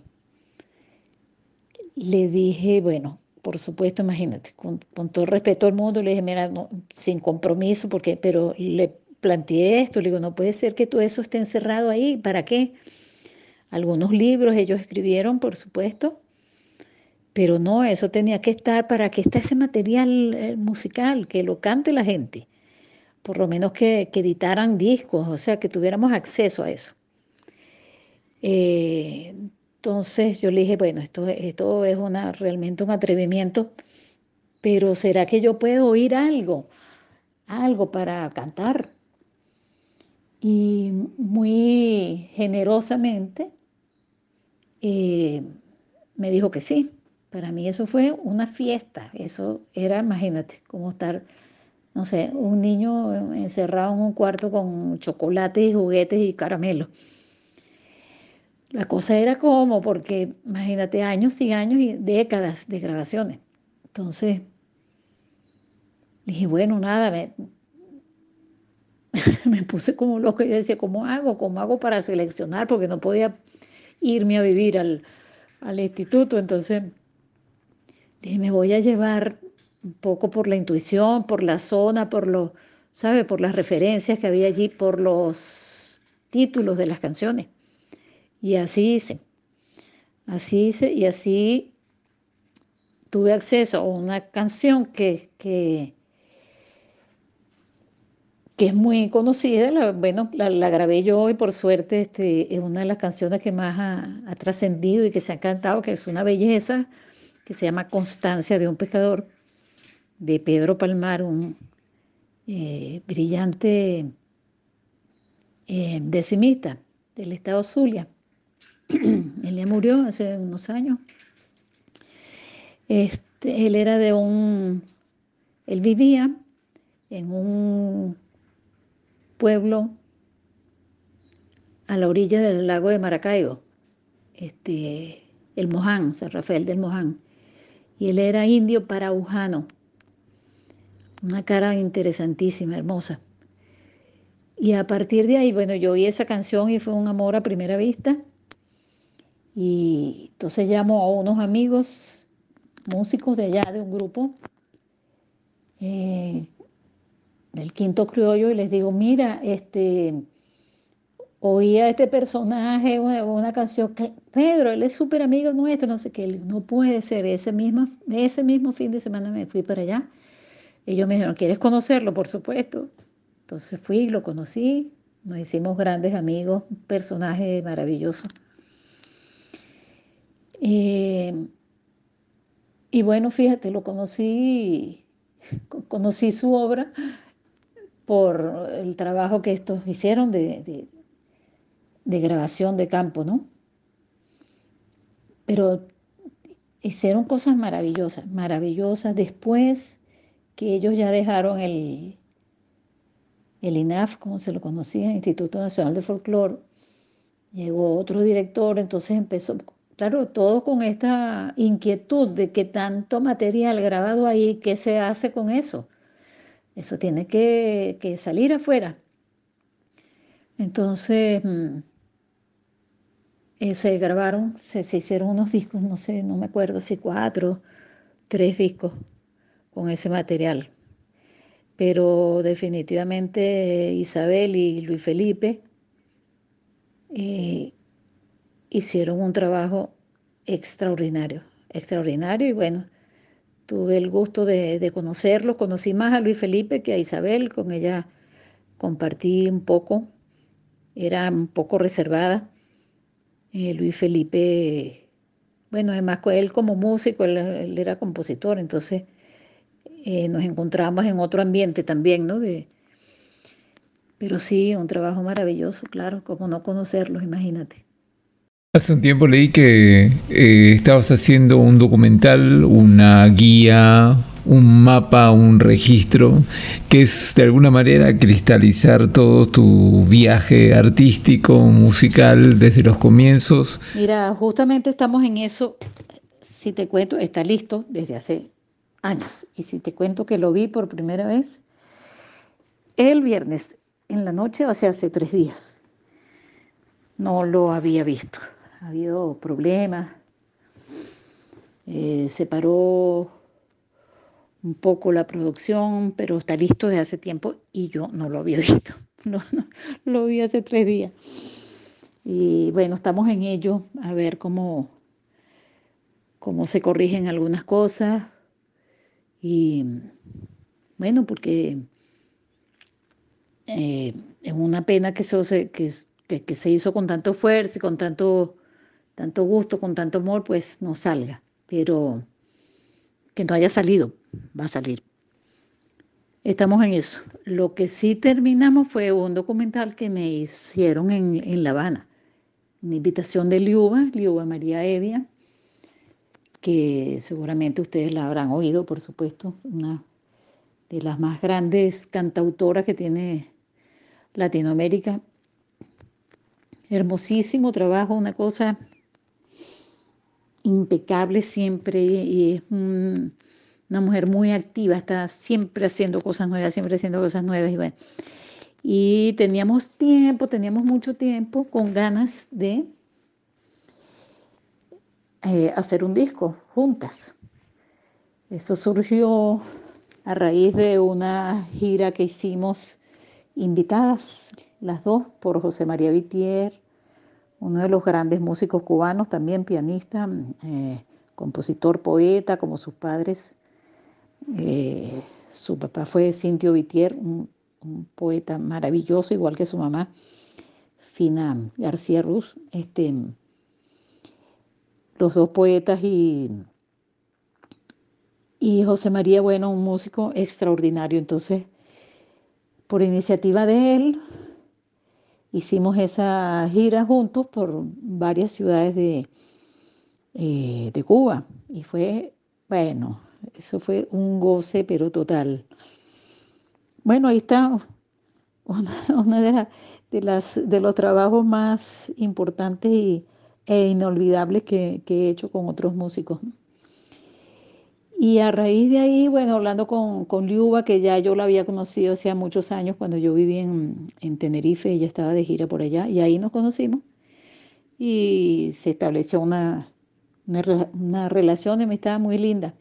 D: le dije, bueno, por supuesto, imagínate, con, todo respeto al mundo, le dije, mira, sin compromiso, porque, pero le planteé esto, le digo, no puede ser que todo eso esté encerrado ahí, ¿para qué? Algunos libros ellos escribieron, por supuesto, pero no, eso tenía que estar para que esté ese material eh, musical, que lo cante la gente, por lo menos que, editaran discos, o sea, que tuviéramos acceso a eso. Eh, entonces yo le dije, bueno, esto, esto es una, realmente un atrevimiento, pero ¿será que yo puedo oír algo? Algo para cantar. Y muy generosamente eh, me dijo que sí. Para mí eso fue una fiesta. Eso era, imagínate, como estar, no sé, un niño encerrado en un cuarto con chocolates y juguetes y caramelos. La cosa era como, porque imagínate, años y años y décadas de grabaciones. Entonces, dije, bueno, nada, me, puse como loco y decía, ¿cómo hago? ¿Cómo hago para seleccionar? Porque no podía irme a vivir al, al instituto. Entonces dije, me voy a llevar un poco por la intuición, por la zona, por lo, ¿sabe? Por las referencias que había allí, por los títulos de las canciones. Y así hice. Así hice y así tuve acceso a una canción que, que que es muy conocida, bueno, la, grabé yo y por suerte este, es una de las canciones que más ha, trascendido y que se ha cantado, que es una belleza, que se llama Constancia de un pescador, de Pedro Palmar, un eh, brillante eh, decimista del estado Zulia. él ya murió hace unos años. Este, él era de un, él vivía en un pueblo a la orilla del lago de Maracaibo, este, el Moján, San Rafael del Moján. Y él era indio paraujano, una cara interesantísima, hermosa. Y a partir de ahí, bueno, yo oí esa canción y fue un amor a primera vista. Y entonces llamo a unos amigos, músicos de allá, de un grupo, eh, del quinto criollo y les digo, mira, este, oía este personaje, una, canción, Pedro, él es súper amigo nuestro, no sé qué, no puede ser, ese ese mismo fin de semana me fui para allá. Ellos me dijeron, ¿quieres conocerlo? Por supuesto. Entonces fui, lo conocí, nos hicimos grandes amigos, un personaje maravilloso. Eh, y bueno, fíjate, lo conocí, conocí su obra por el trabajo que estos hicieron de, grabación de campo, ¿no? Pero hicieron cosas maravillosas, maravillosas. Después que ellos ya dejaron el, el INAF, como se lo conocía, Instituto Nacional de Folclore, llegó otro director, entonces empezó, claro, todo con esta inquietud de que tanto material grabado ahí, ¿qué se hace con eso? Eso tiene que, salir afuera. Entonces, mm, eh, se grabaron, se, hicieron unos discos, no sé, no me acuerdo si cuatro, tres discos con ese material. pero definitivamente Isabel y Luis Felipe eh, hicieron un trabajo extraordinario, extraordinario. Y bueno, tuve el gusto de, de conocerlo, conocí más a Luis Felipe que a Isabel, con ella compartí un poco, era un poco reservada. Eh, Luis Felipe, bueno, además él como músico, él, era compositor, entonces eh, nos encontramos en otro ambiente también, ¿no? De, pero sí, un trabajo maravilloso, claro, como no conocerlos, imagínate.
C: Hace un tiempo leí que eh, estabas haciendo un documental, una guía, un mapa, un registro, que es de alguna manera cristalizar todo tu viaje artístico, musical, desde los comienzos.
D: Mira, justamente estamos en eso. Si te cuento, está listo desde hace años. Y si te cuento que lo vi por primera vez el viernes en la noche, o sea, hace tres días. No lo había visto ha habido problemas, eh, se paró un poco la producción, pero está listo desde hace tiempo y yo no lo había visto, no, lo vi hace tres días. Y bueno, estamos en ello, a ver cómo, cómo se corrigen algunas cosas. Y bueno, porque eh, es una pena que eso se, que, que, se hizo con tanto esfuerzo con tanto tanto gusto, con tanto amor, pues no salga. Pero que no haya salido, va a salir. Estamos en eso. Lo que sí terminamos fue un documental que me hicieron en, La Habana. Una invitación de Liuba, Liuba María Evia, que seguramente ustedes la habrán oído, por supuesto, una de las más grandes cantautoras que tiene Latinoamérica. Hermosísimo trabajo, una cosa impecable siempre y es una mujer muy activa, está siempre haciendo cosas nuevas, siempre haciendo cosas nuevas y bueno. Y teníamos tiempo, teníamos mucho tiempo con ganas de eh, hacer un disco juntas. Eso surgió a raíz de una gira que hicimos invitadas las dos por José María Vitier, uno de los grandes músicos cubanos, también pianista, eh, compositor, poeta, como sus padres. Eh, su papá fue Cintio Vitier, un, poeta maravilloso, igual que su mamá, Fina García Ruz. Este, los dos poetas y, y José María, bueno, un músico extraordinario. Entonces, por iniciativa de él, hicimos esa gira juntos por varias ciudades de, eh, de Cuba y fue, bueno, eso fue un goce, pero total. Bueno, ahí está una, de, de, las, de los trabajos más importantes y, e inolvidables que, he hecho con otros músicos. Y a raíz de ahí, bueno, hablando con, con Liuba, que ya yo la había conocido hacía muchos años cuando yo vivía en, en Tenerife, ella estaba de gira por allá, y ahí nos conocimos. Y se estableció una, una, una relación de amistad muy linda.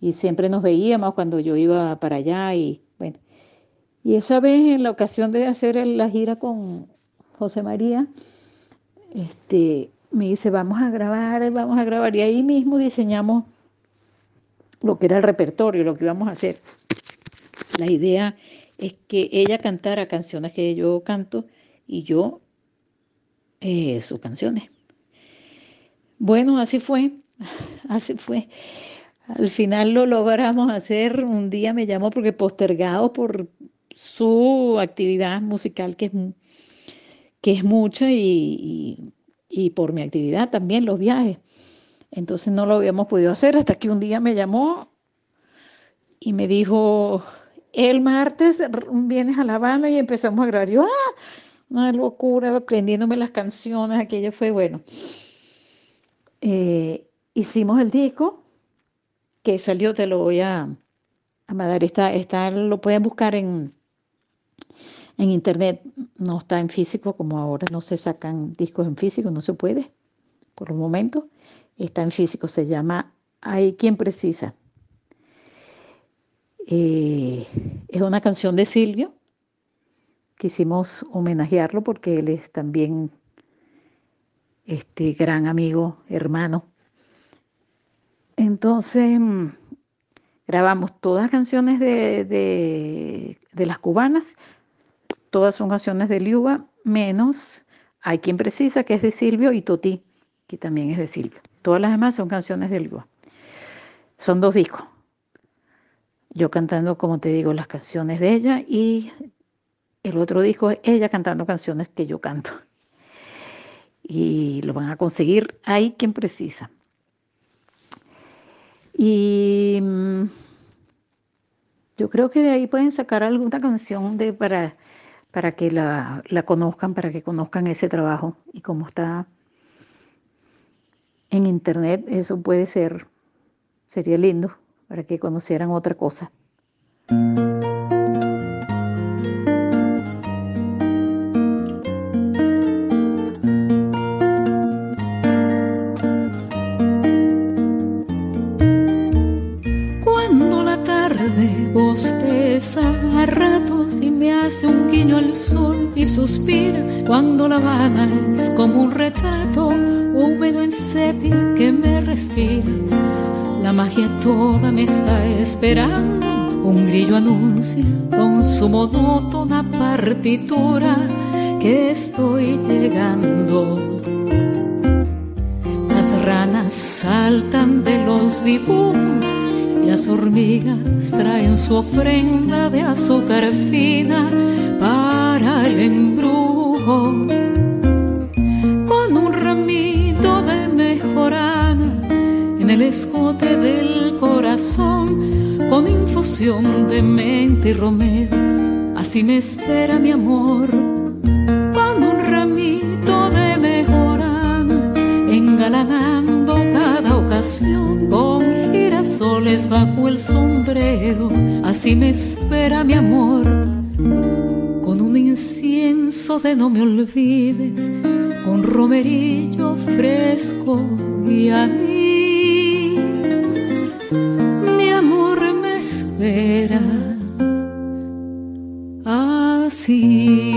D: Y siempre nos veíamos cuando yo iba para allá. Y bueno, y esa vez, en la ocasión de hacer la gira con José María, este, me dice, vamos a grabar, vamos a grabar. Y ahí mismo diseñamos lo que era el repertorio, lo que íbamos a hacer. La idea es que ella cantara canciones que yo canto y yo eh, sus canciones. Bueno, así fue, así fue. Al final lo logramos hacer. Un día me llamó porque postergado por su actividad musical, que es, que es mucha, y, y por mi actividad también, los viajes. Entonces no lo habíamos podido hacer hasta que un día me llamó y me dijo, el martes vienes a La Habana y empezamos a grabar. Yo, ¡ah! Una locura, aprendiéndome las canciones, aquello fue bueno. Eh, hicimos el disco que salió, te lo voy a, a mandar. Está, está, lo pueden buscar en, en internet, no está en físico como ahora, no se sacan discos en físico, no se puede por el momento está en físico, se llama Hay quien precisa. Eh, es una canción de Silvio. Quisimos homenajearlo porque él es también este gran amigo, hermano. Entonces, mm, grabamos todas canciones de, de, de las cubanas, todas son canciones de Liuba, menos Hay quien precisa, que es de Silvio, y Toti, que también es de Silvio. Todas las demás son canciones de Liuba. Son dos discos. Yo cantando, como te digo, las canciones de ella y el otro disco es ella cantando canciones que yo canto. Y lo van a conseguir Hay quien precisa. Y mm, yo creo que de ahí pueden sacar alguna canción de, para, para que la, la conozcan, para que conozcan ese trabajo. Y como está en internet, eso puede ser, sería lindo para que conocieran otra cosa.
E: A ratos y me hace un guiño al sol y suspira cuando La Habana es como un retrato húmedo en sepia que me respira. La magia toda me está esperando, un grillo anuncia con su monótona partitura que estoy llegando. Las ranas saltan de los dibujos las hormigas traen su ofrenda de azúcar fina para el embrujo. Con un ramito de mejorana en el escote del corazón, con infusión de mente y romero, así me espera mi amor. Con un ramito de mejorana, engalanando cada ocasión con soles bajo el sombrero, así me espera mi amor, con un incienso de no me olvides, con romerillo fresco y anís. Mi amor me espera así.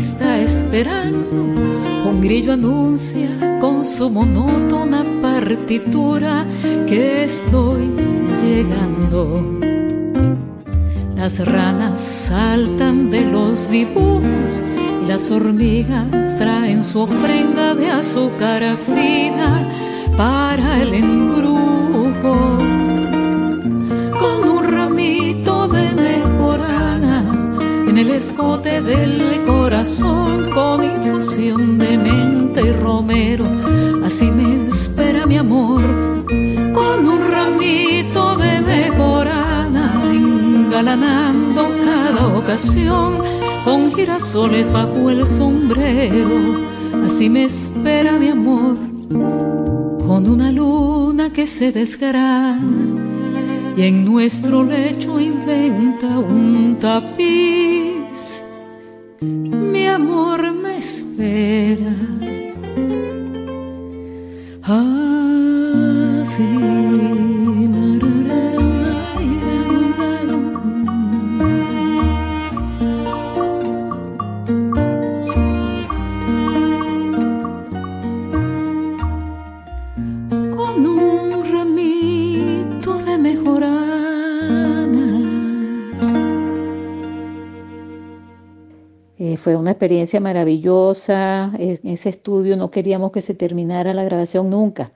E: Está esperando, un grillo anuncia con su monótona partitura que estoy llegando. Las ranas saltan de los dibujos las hormigas traen su ofrenda de azúcar fina para el embrujo. Escote del corazón, con infusión de mente y romero, así me espera mi amor. Con un ramito de mejorana engalanando cada ocasión con girasoles bajo el sombrero, así me espera mi amor, con una luna que se desgrana y en nuestro lecho inventa un tapiz. Mi amor me espera. Así.
D: Fue una experiencia maravillosa. En ese estudio no queríamos que se terminara la grabación nunca,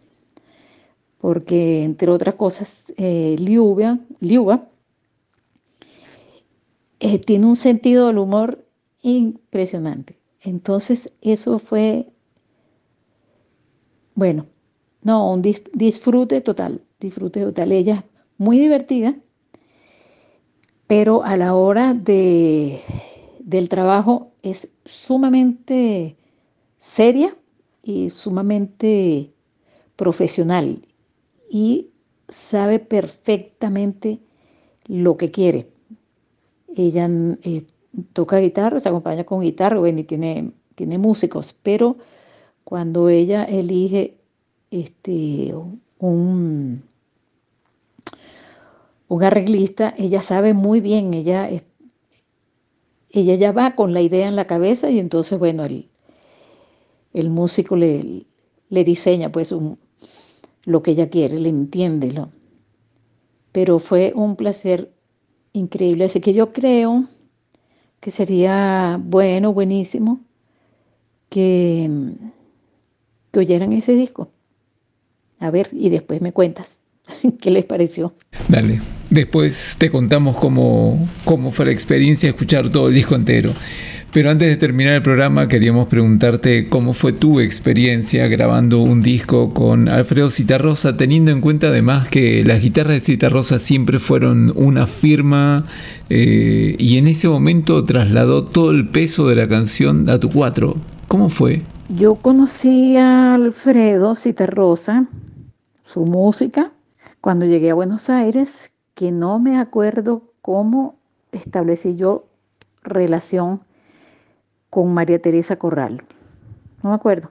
D: porque entre otras cosas, eh, Liuba, eh, tiene un sentido del humor impresionante. Entonces, eso fue, bueno, no, un disfrute total, disfrute total. Ella muy divertida, pero a la hora de del trabajo es sumamente seria y sumamente profesional y sabe perfectamente lo que quiere. Ella eh, toca guitarra, se acompaña con guitarra, bueno, y tiene, tiene músicos, pero cuando ella elige este, un, un arreglista, ella sabe muy bien, ella, ella ya va con la idea en la cabeza y entonces, bueno, el, el músico le, le diseña pues un, lo que ella quiere, le entiende. Pero fue un placer increíble. Así que yo creo que sería bueno, buenísimo, que, que oyeran ese disco. A ver, y después me cuentas qué les pareció.
C: Dale, después te contamos cómo, cómo fue la experiencia de escuchar todo el disco entero. Pero antes de terminar el programa queríamos preguntarte cómo fue tu experiencia grabando un disco con Alfredo Citarrosa, teniendo en cuenta además que las guitarras de Citarrosa siempre fueron una firma eh, y en ese momento trasladó todo el peso de la canción a tu cuatro. ¿Cómo fue?
D: Yo conocí a Alfredo Citarrosa, su música, cuando llegué a Buenos Aires, que no me acuerdo cómo establecí yo relación con María Teresa Corral. No me acuerdo.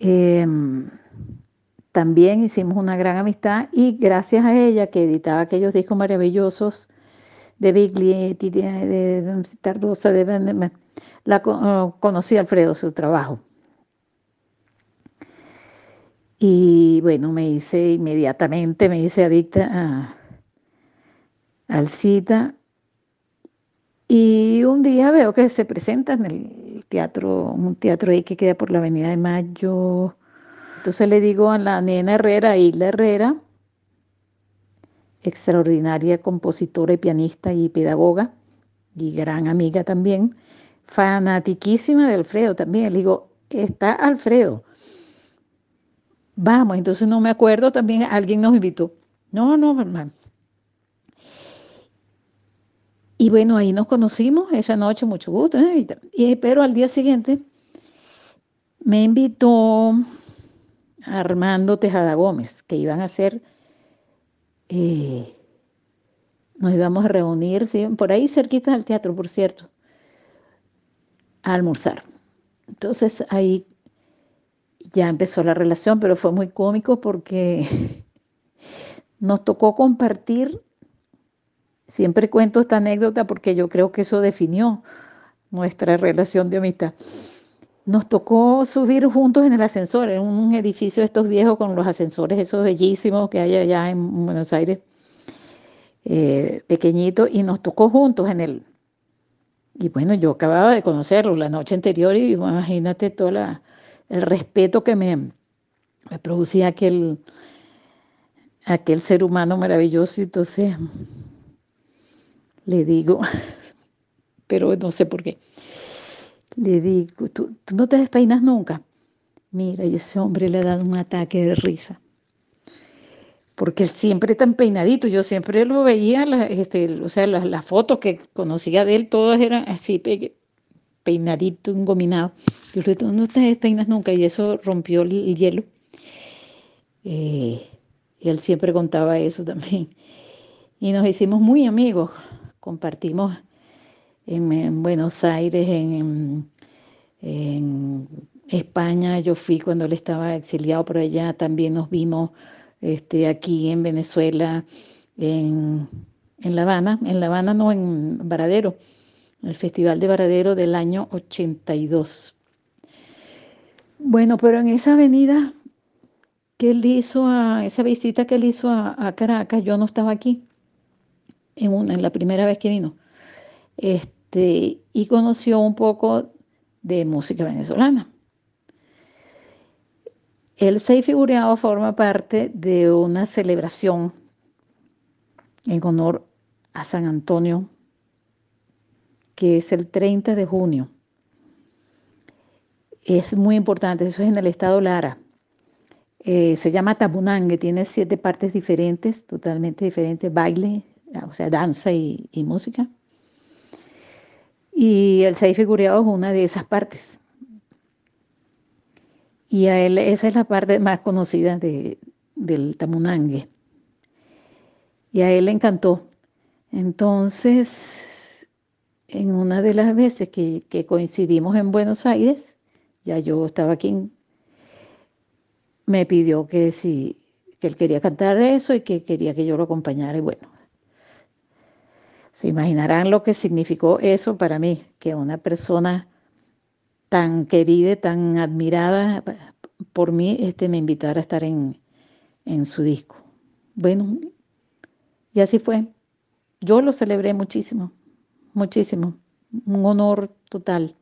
D: Em, también hicimos una gran amistad y gracias a ella que editaba aquellos discos maravillosos de Biglietti, de, de, de, de la oh, conocí Alfredo, su trabajo. Y bueno, me hice inmediatamente, me hice adicta a, al cita y un día veo que se presenta en el teatro, un teatro ahí que queda por la Avenida de Mayo. Entonces le digo a la nena Herrera, Isla Herrera, extraordinaria compositora y pianista y pedagoga, y gran amiga también, fanatiquísima de Alfredo también. Le digo, está Alfredo. Vamos, entonces no me acuerdo, también alguien nos invitó. No, no, hermano. Y bueno, ahí nos conocimos esa noche, mucho gusto. ¿eh? Y, pero al día siguiente me invitó Armando Tejada Gómez, que iban a hacer, eh, nos íbamos a reunir, por ahí cerquita del teatro, por cierto, a almorzar. Entonces ahí ya empezó la relación, pero fue muy cómico porque nos tocó compartir Siempre cuento esta anécdota porque yo creo que eso definió nuestra relación de amistad. Nos tocó subir juntos en el ascensor, en un edificio de estos viejos con los ascensores esos bellísimos que hay allá en Buenos Aires, eh, pequeñito, y nos tocó juntos en el... Y bueno, yo acababa de conocerlo la noche anterior y imagínate todo el respeto que me, me producía aquel, aquel ser humano maravilloso. Entonces le digo, pero no sé por qué. Le digo, ¿tú, no te despeinas nunca? Mira, y ese hombre le ha dado un ataque de risa. Porque él siempre tan peinadito, yo siempre lo veía, este, o sea, las, fotos que conocía de él, todas eran así, peinadito, engominado. Yo le digo, no te despeinas nunca, y eso rompió el, hielo. Eh, y él siempre contaba eso también. Y nos hicimos muy amigos compartimos en, Buenos Aires, en, España, yo fui cuando él estaba exiliado por allá, también nos vimos este, aquí en Venezuela, en, La Habana, en La Habana no, en Varadero, el Festival de Varadero del año 82. Bueno, pero en esa avenida que él hizo, a, esa visita que él hizo a Caracas, yo no estaba aquí en, una, la primera vez que vino, este, y conoció un poco de música venezolana. El Seis Figureado forma parte de una celebración en honor a San Antonio, que es el 30 de junio. Es muy importante, eso es en el estado Lara. Eh, se llama Tabunangue, tiene siete partes diferentes, totalmente diferentes, baile, o sea, danza y, música. Y el seis figureado es una de esas partes. Y a él, esa es la parte más conocida de, del tamunangue. Y a él le encantó. Entonces, en una de las veces que, que coincidimos en Buenos Aires, ya yo estaba aquí, me pidió que si que él quería cantar eso y que quería que yo lo acompañara. Y bueno, se imaginarán lo que significó eso para mí, que una persona tan querida, tan admirada por mí, este, me invitara a estar en, en su disco. Bueno, y así fue. Yo lo celebré muchísimo, muchísimo. Un honor total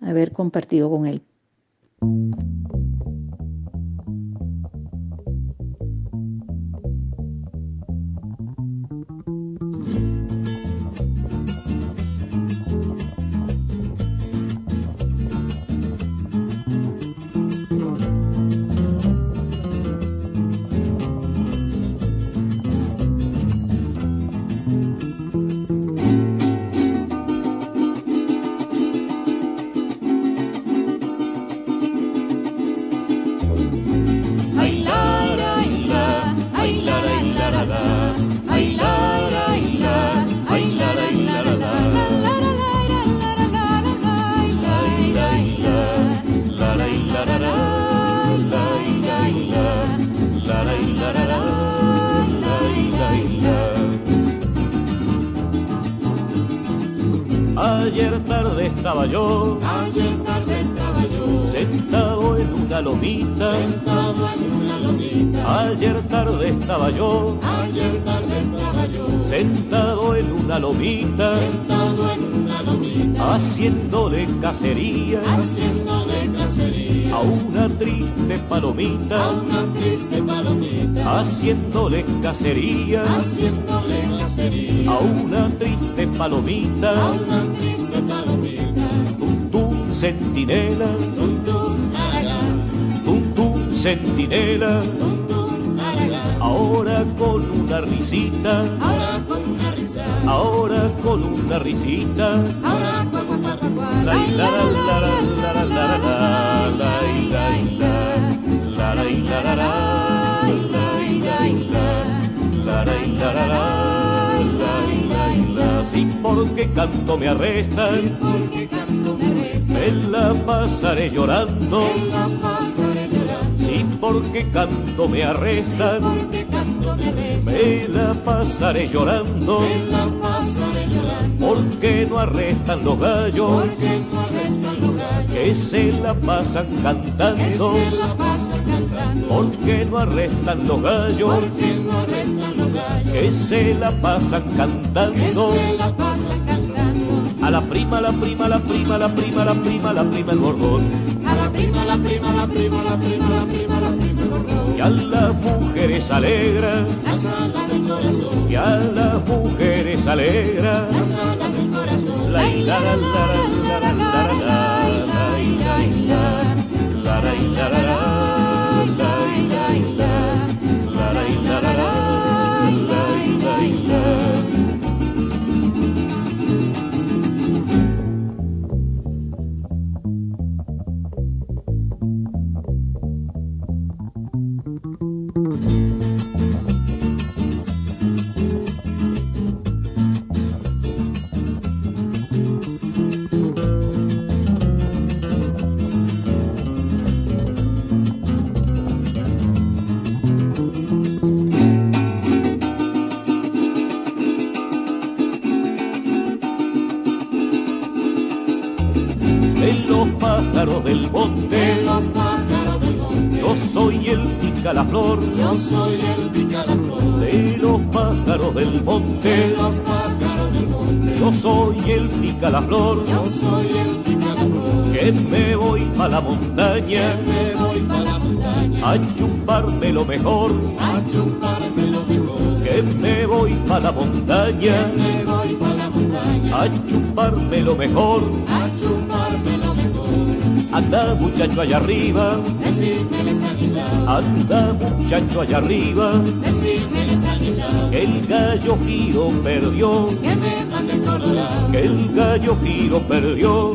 D: haber compartido con él.
O: Cacería,
J: haciéndole cacería,
O: a una triste palomita,
J: a una triste palomita,
O: haciéndole cacería,
J: haciéndole cacería,
O: a una triste palomita,
J: a una triste palomita,
O: tum tum centinela,
J: tum tum aragán,
O: tum tum centinela,
J: tum tum aragán,
O: ahora con una risita,
J: ahora con una risa,
O: ahora con una risita,
J: ahora
O: si porque canto me arrestan,
J: si porque canto me arrestan,
O: me la pasaré llorando,
J: me la pasaré llorando,
O: si porque canto me arrestan,
J: porque canto me arrestan,
O: me la pasaré llorando,
J: me la pasaré
O: porque no arrestan los gallos,
J: porque no arrestan los gallos,
O: que se la pasan
J: que
O: cantando,
J: se la pasan cantando,
O: porque no arrestan los gallos,
J: porque no arrestan los gallos,
O: que se la pasan
J: que
O: cantando.
J: se la pasan cantando,
O: A la prima, la prima, la prima, la prima, la prima, la prima el bordón.
J: a la prima, la prima, la prima, la prima, la prima, la prima, el bordón,
O: Que a las mujeres alegra,
J: la sala del corazón,
O: que a las mujeres alegra
J: la
O: la la la la la montaña,
J: me voy para la montaña,
O: a chuparme lo mejor,
J: a chuparme lo mejor,
O: que me voy pa' la montaña,
J: me voy para la montaña,
O: a chuparme lo mejor,
J: a chuparme lo mejor,
O: anda muchacho allá arriba,
J: decirme la estabilidad,
O: anda muchacho allá arriba,
J: la estabilidad,
O: que el gallo giro perdió,
J: que me mande el corazón,
O: que el gallo giro perdió.